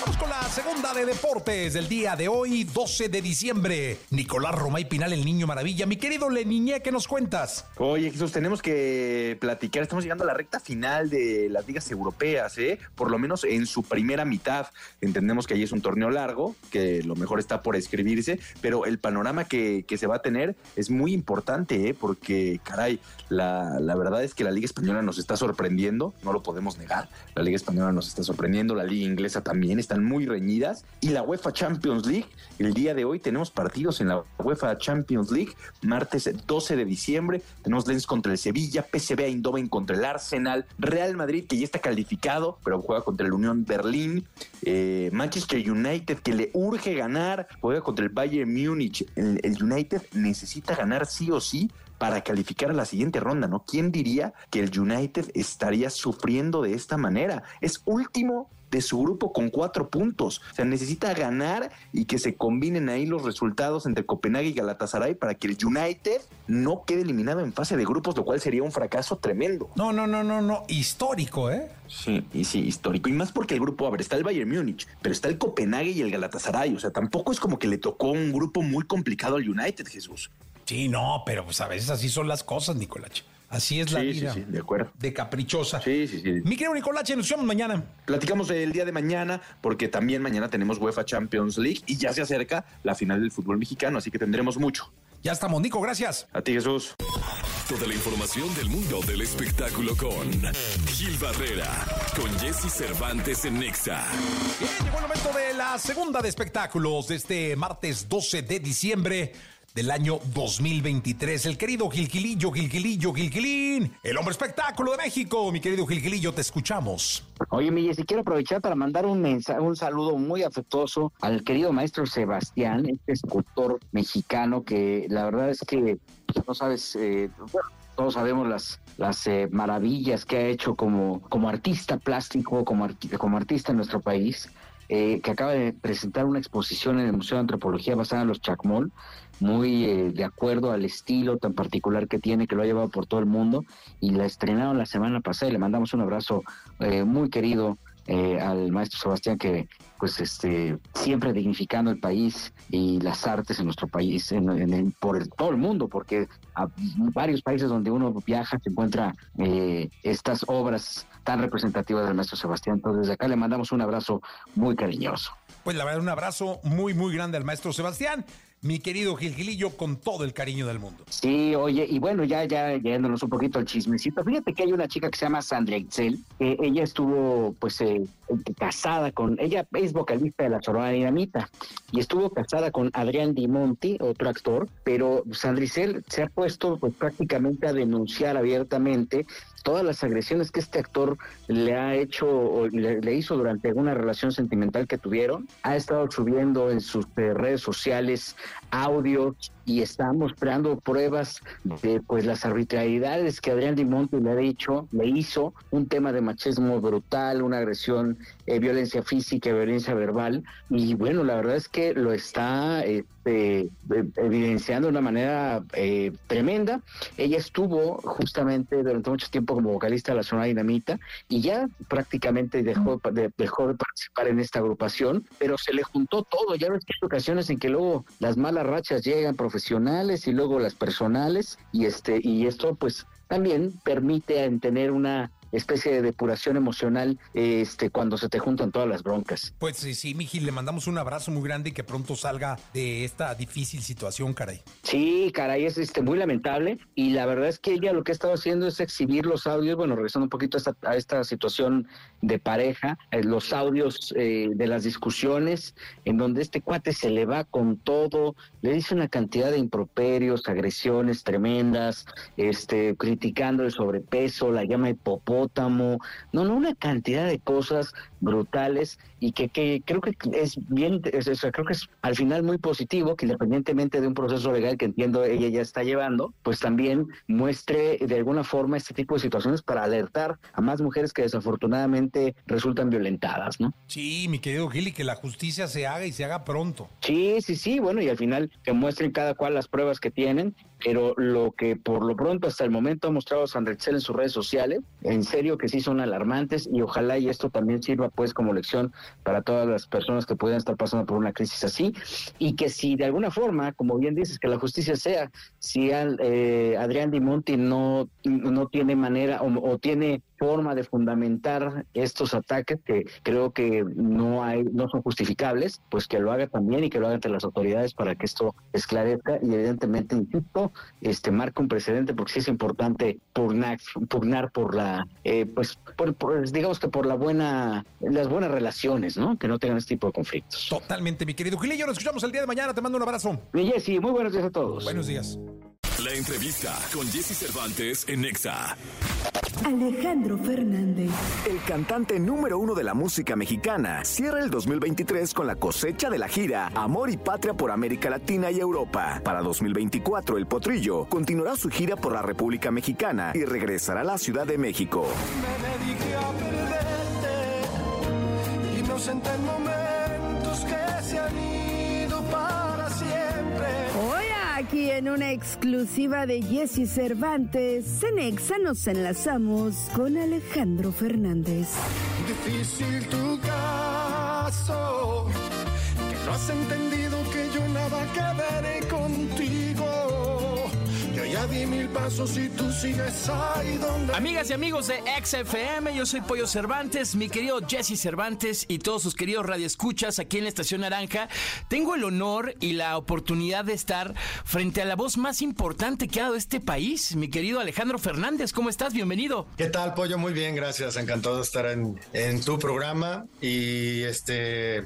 Vamos con la segunda de deportes del día de hoy, 12 de diciembre. Nicolás Romay Pinal, el niño maravilla. Mi querido Leniñé, ¿qué nos cuentas? Oye, Jesús, tenemos que platicar. Estamos llegando a la recta final de las ligas europeas, ¿eh? Por lo menos en su primera mitad. Entendemos que ahí es un torneo largo, que lo mejor está por escribirse, pero el panorama que, que se va a tener es muy importante, ¿eh? Porque, caray, la, la verdad es que la Liga Española nos está sorprendiendo, no lo podemos negar. La Liga Española nos está sorprendiendo, la Liga Inglesa también, están muy reñidas. Y la UEFA Champions League, el día de hoy tenemos partidos en la UEFA Champions League, martes 12 de diciembre, tenemos Lens contra el Sevilla, PSV Eindhoven contra el Arsenal, Real Madrid que ya está calificado, pero juega contra el Unión Berlín, eh, Manchester United que le urge ganar, juega contra el Bayern Múnich. El United necesita ganar sí o sí para calificar a la siguiente ronda, ¿no? ¿Quién diría que el United estaría sufriendo de esta manera? Es último de su grupo con cuatro puntos. O sea, necesita ganar y que se combinen ahí los resultados entre Copenhague y Galatasaray para que el United no quede eliminado en fase de grupos, lo cual sería un fracaso tremendo. No, no, no, no, no, histórico, ¿eh? Sí, y sí, histórico. Y más porque el grupo, a ver, está el Bayern Múnich, pero está el Copenhague y el Galatasaray. O sea, tampoco es como que le tocó un grupo muy complicado al United, Jesús. Sí, no, pero pues a veces así son las cosas, Nicolache. Así es la Sí, vida. sí, sí, de acuerdo. De caprichosa. Sí, sí, sí. Mi querido Nicolache, nos vemos mañana. Platicamos el día de mañana, porque también mañana tenemos UEFA Champions League y ya se acerca la final del fútbol mexicano, así que tendremos mucho. Ya estamos, Nico, gracias. A ti, Jesús. Toda la información del mundo del espectáculo con Gil Barrera, con Jesse Cervantes en Nexa. Bien, llegó el momento de la segunda de espectáculos de este martes 12 de diciembre del año 2023. El querido Gilgilillo, Gilgilillo, Gilgilín, el hombre espectáculo de México. Mi querido Gilgilillo, te escuchamos. Oye, Miguel, si quiero aprovechar para mandar un mensaje, un saludo muy afectuoso al querido maestro Sebastián, este escultor mexicano que la verdad es que no sabes, eh, todos sabemos las las eh, maravillas que ha hecho como como artista plástico, como como artista en nuestro país. eh, que acaba de presentar una exposición en el Museo de Antropología basada en los Chacmol, muy eh, de acuerdo al estilo tan particular que tiene, que lo ha llevado por todo el mundo, y la estrenaron la semana pasada y le mandamos un abrazo eh, muy querido eh, al maestro Sebastián que pues este siempre dignificando el país y las artes en nuestro país en, el- por todo el mundo porque a varios países donde uno viaja se encuentra eh, estas obras tan representativas del maestro Sebastián entonces desde acá le mandamos un abrazo muy cariñoso Pues la verdad, un abrazo muy, muy grande al maestro Sebastián. Mi querido Gilgilillo, con todo el cariño del mundo. Sí, oye, y bueno, ya, ya yéndonos un poquito al chismecito, fíjate que hay una chica que se llama Sandra Excel, que ella estuvo, pues, eh, casada con, ella es vocalista de la Sonora Dinamita, y estuvo casada con Adrián Di Monti, otro actor, pero Sandra Excel se ha puesto, pues, prácticamente a denunciar abiertamente todas las agresiones que este actor le ha hecho o le, le hizo durante alguna relación sentimental que tuvieron. Ha estado subiendo en sus eh, redes sociales audios y está mostrando pruebas de pues las arbitrariedades que Adrián Di Monte le ha dicho, le hizo un tema de machismo brutal, una agresión, eh, violencia física, violencia verbal y bueno, la verdad es que lo está eh, evidenciando de una manera eh, tremenda. Ella estuvo justamente durante mucho tiempo como vocalista de la zona dinamita y ya prácticamente dejó de, dejó de participar en esta agrupación, pero se le juntó todo. Ya ves que hay ocasiones en que luego las malas rachas llegan profesionales y luego las personales y este y esto pues también permite en tener una especie de depuración emocional este cuando se te juntan todas las broncas. Pues sí, sí, mi Gil, le mandamos un abrazo muy grande y que pronto salga de esta difícil situación, caray. Sí, caray, es este, muy lamentable. Y la verdad es que ella lo que ha estado haciendo es exhibir los audios, bueno, regresando un poquito a esta, a esta situación de pareja, eh, los audios eh, de las discusiones, en donde este cuate se le va con todo, le dice una cantidad de improperios, agresiones tremendas, este, criticando el sobrepeso, la llama hipopótamo, no, no, una cantidad de cosas brutales y que, que creo que es bien, es- creo que es al final muy positivo que independientemente de un proceso legal que entiendo ella ya está llevando, pues también muestre de alguna forma este tipo de situaciones para alertar a más mujeres que desafortunadamente resultan violentadas, ¿no? Sí, mi querido Gil, y que la justicia se haga y se haga pronto. Sí, sí, sí, bueno, y al final que muestren cada cual las pruebas que tienen, pero lo que por lo pronto hasta el momento ha mostrado Sandra Excel en sus redes sociales, en serio que sí son alarmantes y ojalá y esto también sirva pues como lección para todas las personas que puedan estar pasando por una crisis así y que si de alguna forma, como bien dices, que la justicia sea, si al, eh, Adrián Di Monti no, no tiene manera o, o tiene forma de fundamentar estos ataques que creo que no hay, no son justificables, pues que lo haga también y que lo haga ante las autoridades para que esto esclarezca y evidentemente, insisto, este marca un precedente porque sí es importante pugnar, pugnar por la, eh, pues, por, digamos que por la buena, las buenas relaciones, ¿no? Que no tengan este tipo de conflictos. Totalmente, mi querido Gilillo, nos escuchamos el día de mañana, te mando un abrazo. Jessy, muy buenos días a todos. Buenos días. La entrevista con Jesse Cervantes en Nexa. Alejandro Fernández. El cantante número uno de la música mexicana cierra el 2023 con la cosecha de la gira Amor y Patria por América Latina y Europa. Para 2024, el Potrillo continuará su gira por la República Mexicana y regresará a la Ciudad de México. Me dediqué a perderte, inocente en momentos que se han ido aquí en una exclusiva de Jesse Cervantes, en Exa nos enlazamos con Alejandro Fernández. Difícil tu caso, que no has entendido Di mil pasos y tú sigues ahí donde... Amigas y amigos de XFM, yo soy Pollo Cervantes, mi querido Jesse Cervantes y todos sus queridos radioescuchas aquí en la Estación Naranja. Tengo el honor y la oportunidad de estar frente a la voz más importante que ha dado este país, mi querido Alejandro Fernández. ¿Cómo estás? Bienvenido. ¿Qué tal, Pollo? Muy bien, gracias. Encantado de estar en, en tu programa y este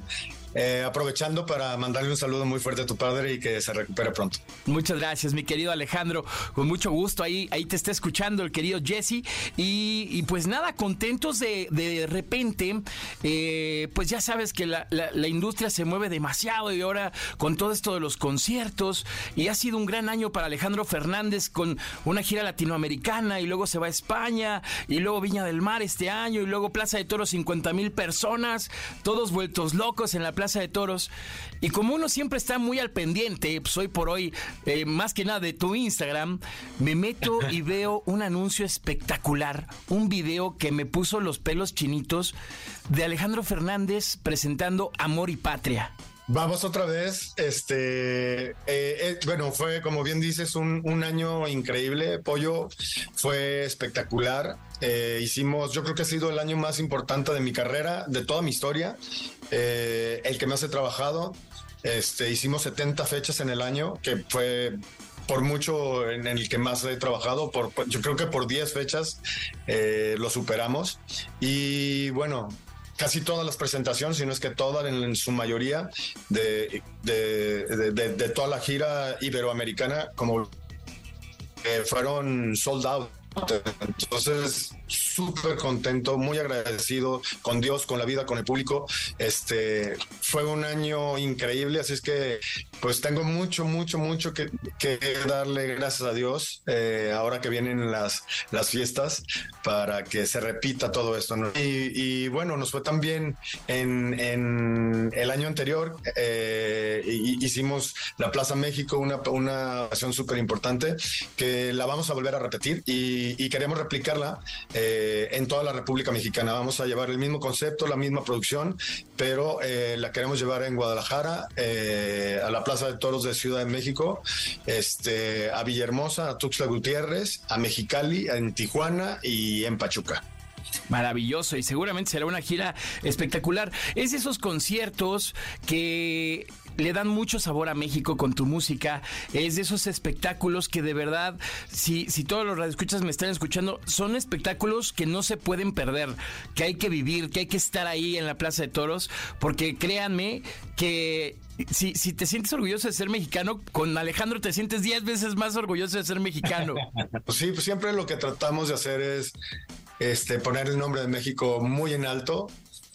eh, aprovechando para mandarle un saludo muy fuerte a tu padre y que se recupere pronto. Muchas gracias, mi querido Alejandro. Con mucho gusto, ahí, ahí te está escuchando el querido Jesse. Y, pues nada, contentos de de repente, eh, pues ya sabes que la, la, industria se mueve demasiado y ahora con todo esto de los conciertos. Y ha sido un gran año para Alejandro Fernández con una gira latinoamericana y luego se va a España y luego Viña del Mar este año y luego Plaza de Toros 50 mil personas, todos vueltos locos en la Plaza de Toros. Y como uno siempre está muy al pendiente, pues hoy por hoy, eh, más que nada de tu Instagram, me meto y veo un anuncio espectacular, un video que me puso los pelos chinitos de Alejandro Fernández presentando Amor y Patria. Vamos otra vez. Este, eh, eh, bueno, fue como bien dices, un, un, año increíble. Pollo fue espectacular. Eh, hicimos, yo creo que ha sido el año más importante de mi carrera, de toda mi historia, eh, el que más he trabajado. Este, hicimos 70 fechas en el año, que fue por mucho en el que más he trabajado, por, yo creo que por 10 fechas eh, lo superamos. Y bueno, casi todas las presentaciones, si no es que todas, en, su mayoría, de, de, toda la gira iberoamericana, como eh, fueron sold out. Entonces, súper contento, muy agradecido con Dios, con la vida, con el público. Este fue un año increíble, así es que pues tengo mucho, mucho, mucho que, darle gracias a Dios eh, ahora que vienen las, las fiestas para que se repita todo esto. Y, bueno, nos fue también en, en el año anterior, eh, hicimos la Plaza México, una, una súper importante que la vamos a volver a repetir y, y queremos replicarla. Eh, en toda la República Mexicana. Vamos a llevar el mismo concepto, la misma producción, pero eh, la queremos llevar en Guadalajara, eh, a la Plaza de Toros de Ciudad de México, este, a Villahermosa, a Tuxtla Gutiérrez, a Mexicali, en Tijuana y en Pachuca. Maravilloso y seguramente será una gira espectacular. Es esos conciertos que le dan mucho sabor a México con tu música. Es de esos espectáculos que de verdad, si, si todos los radioescuchas me están escuchando, son espectáculos que no se pueden perder, que hay que vivir, que hay que estar ahí en la Plaza de Toros, porque créanme que si, si te sientes orgulloso de ser mexicano, con Alejandro te sientes 10 veces más orgulloso de ser mexicano. Pues sí, pues siempre lo que tratamos de hacer es este, poner el nombre de México muy en alto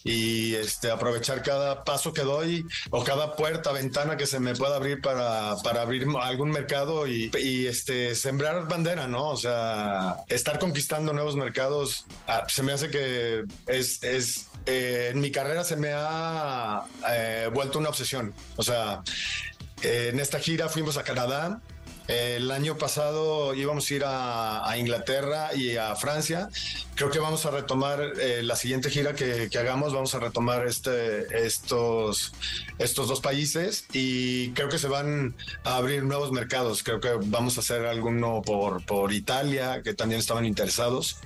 y este, aprovechar cada paso que doy o cada puerta, ventana que se me pueda abrir para, para abrir algún mercado y, este, sembrar bandera, ¿no? O sea, estar conquistando nuevos mercados, ah, se me hace que es, es eh, en mi carrera se me ha eh, vuelto una obsesión. O sea, en esta gira fuimos a Canadá, el año pasado íbamos a ir a, Inglaterra y a Francia. Creo que vamos a retomar eh, la siguiente gira que, que, hagamos. Vamos a retomar este, estos, estos dos países y creo que se van a abrir nuevos mercados. Creo que vamos a hacer alguno por, por Italia, que también estaban interesados.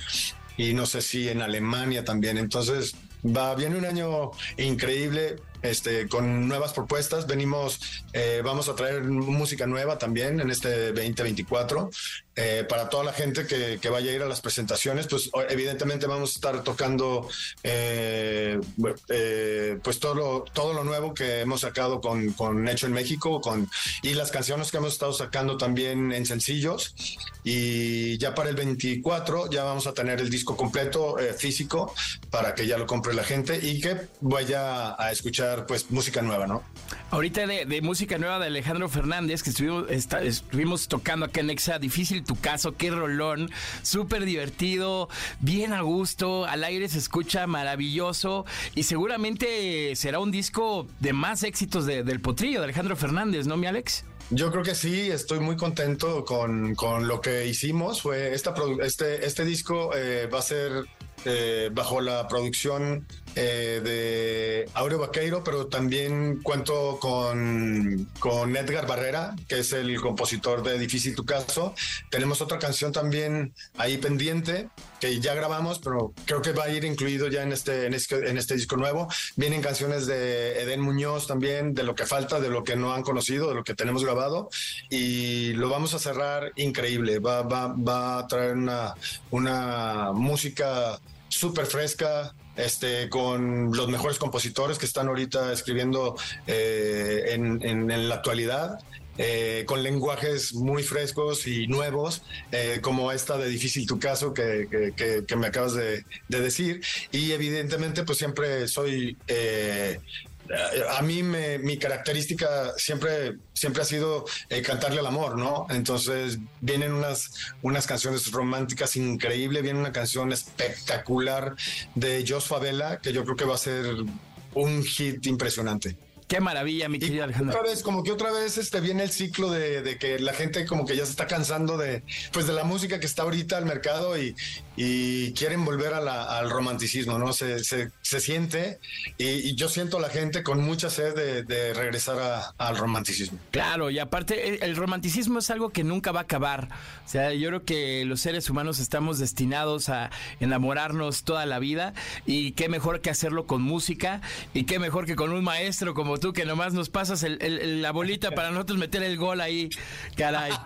y no sé si en Alemania también. Entonces, va, viene un año increíble este, con nuevas propuestas. Venimos, eh, vamos a traer música nueva también en este 2024. Eh, para toda la gente que, que, vaya a ir a las presentaciones, pues evidentemente vamos a estar tocando eh, eh, pues todo lo, todo lo nuevo que hemos sacado con, con, Hecho en México con, y las canciones que hemos estado sacando también en sencillos. Y ya para el 24 ya vamos a tener el disco completo eh, físico para que ya lo compre la gente y que vaya a escuchar pues música nueva, ¿no? Ahorita de, de música nueva de Alejandro Fernández que estuvimos, está, estuvimos tocando acá en Exa, difícil tu caso, qué rolón, súper divertido, bien a gusto, al aire se escucha maravilloso y seguramente será un disco de más éxitos de, del potrillo de Alejandro Fernández, ¿no, mi Alex? Yo creo que sí, estoy muy contento con, con lo que hicimos. Fue esta este, este disco eh, va a ser eh, bajo la producción eh, de Aureo Vaqueiro, pero también cuento con, con Edgar Barrera, que es el compositor de Difícil Tu Caso. Tenemos otra canción también ahí pendiente que ya grabamos, pero creo que va a ir incluido ya en este, en este, en este disco nuevo. Vienen canciones de Eden Muñoz también, de lo que falta, de lo que no han conocido, de lo que tenemos grabado, y lo vamos a cerrar increíble. Va, va, va a traer una, una música súper fresca, este, con los mejores compositores que están ahorita escribiendo eh, en, la actualidad. Eh, con lenguajes muy frescos y nuevos, eh, como esta de Difícil tu caso que, que, me acabas de, de, decir. Y evidentemente, pues siempre soy a mí me, mi característica siempre, siempre ha sido eh, cantarle al amor, ¿no? Entonces vienen unas, unas canciones románticas increíbles, viene una canción espectacular de Jos Favela que yo creo que va a ser un hit impresionante. Qué maravilla, mi querida Alejandra. Otra vez, como que otra vez este viene el ciclo de, de, que la gente como que ya se está cansando de, pues de la música que está ahorita al mercado y, y quieren volver a la, al romanticismo, ¿no? Se, se, se siente y, y, yo siento a la gente con mucha sed de, de regresar a, al romanticismo. Claro, y aparte el, el, romanticismo es algo que nunca va a acabar. O sea, yo creo que los seres humanos estamos destinados a enamorarnos toda la vida y qué mejor que hacerlo con música y qué mejor que con un maestro como tú que nomás nos pasas el, el, la bolita para nosotros meter el gol ahí. Caray.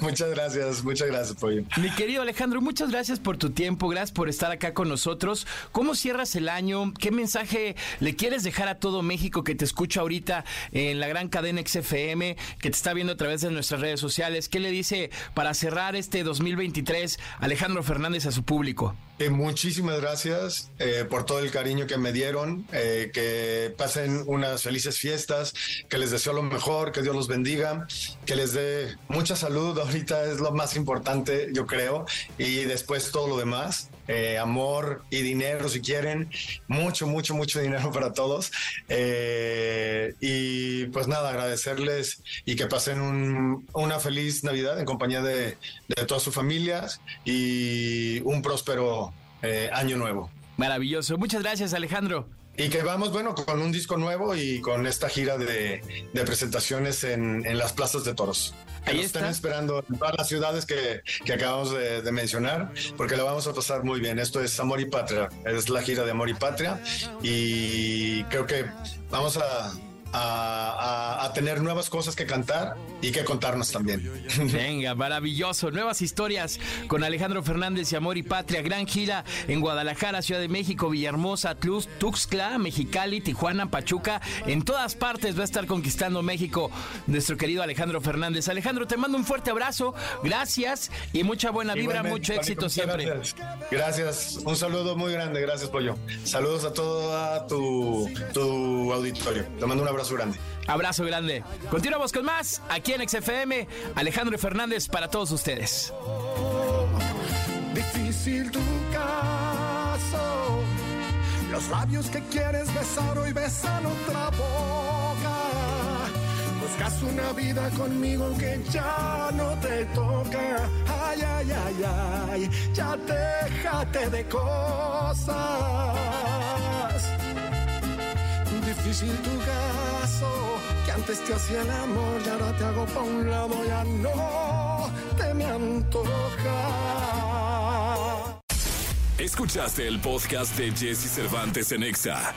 muchas gracias, muchas gracias, Pollo. Mi querido Alejandro, muchas gracias por tu tiempo, gracias por estar acá con nosotros. ¿Cómo cierras el año? ¿Qué mensaje le quieres dejar a todo México que te escucha ahorita en la gran cadena XFM, que te está viendo a través de nuestras redes sociales? ¿Qué le dice para cerrar este 2023 Alejandro Fernández a su público? Eh, muchísimas gracias eh, por todo el cariño que me dieron, eh, que pasen unas felices fiestas, que les deseo lo mejor, que Dios los bendiga, que les dé mucha salud, ahorita es lo más importante, yo creo, y después todo lo demás. Eh, amor y dinero si quieren, mucho, mucho, mucho dinero para todos. Eh, y pues nada, agradecerles y que pasen un, una feliz Navidad en compañía de, de, todas sus familias y un próspero eh, año nuevo. Maravilloso. Muchas gracias, Alejandro. Y que vamos, bueno, con un disco nuevo y con esta gira de, de presentaciones en, en, las plazas de toros. Que Ahí nos está. están esperando en todas las ciudades que, que acabamos de, de, mencionar, porque la vamos a pasar muy bien. Esto es Amor y Patria, es la gira de Amor y Patria. Y creo que vamos a, a, a, a, tener nuevas cosas que cantar y que contarnos también. Venga, maravilloso. Nuevas historias con Alejandro Fernández y Amor y Patria. Gran gira en Guadalajara, Ciudad de México, Villahermosa, Tluz, Tuxtla, Mexicali, Tijuana, Pachuca. En todas partes va a estar conquistando México nuestro querido Alejandro Fernández. Alejandro, te mando un fuerte abrazo. Gracias y mucha buena vibra, Igualmente, mucho éxito siempre. Gracias. gracias. Un saludo muy grande. Gracias, Pollo. Saludos a toda tu, tu auditorio. Te mando un abrazo grande. Abrazo grande. Continuamos con más aquí en XFM. Alejandro Fernández para todos ustedes. Difícil tu caso. Los labios que quieres besar hoy besan otra boca. Buscas una vida conmigo que ya no te toca. Ay, ay, ay, ay. Ya déjate de cosas y difícil tu caso, que antes te hacía el amor y ahora te hago pa' un lado, ya no te me antoja. Escuchaste el podcast de Jesse Cervantes en Exa.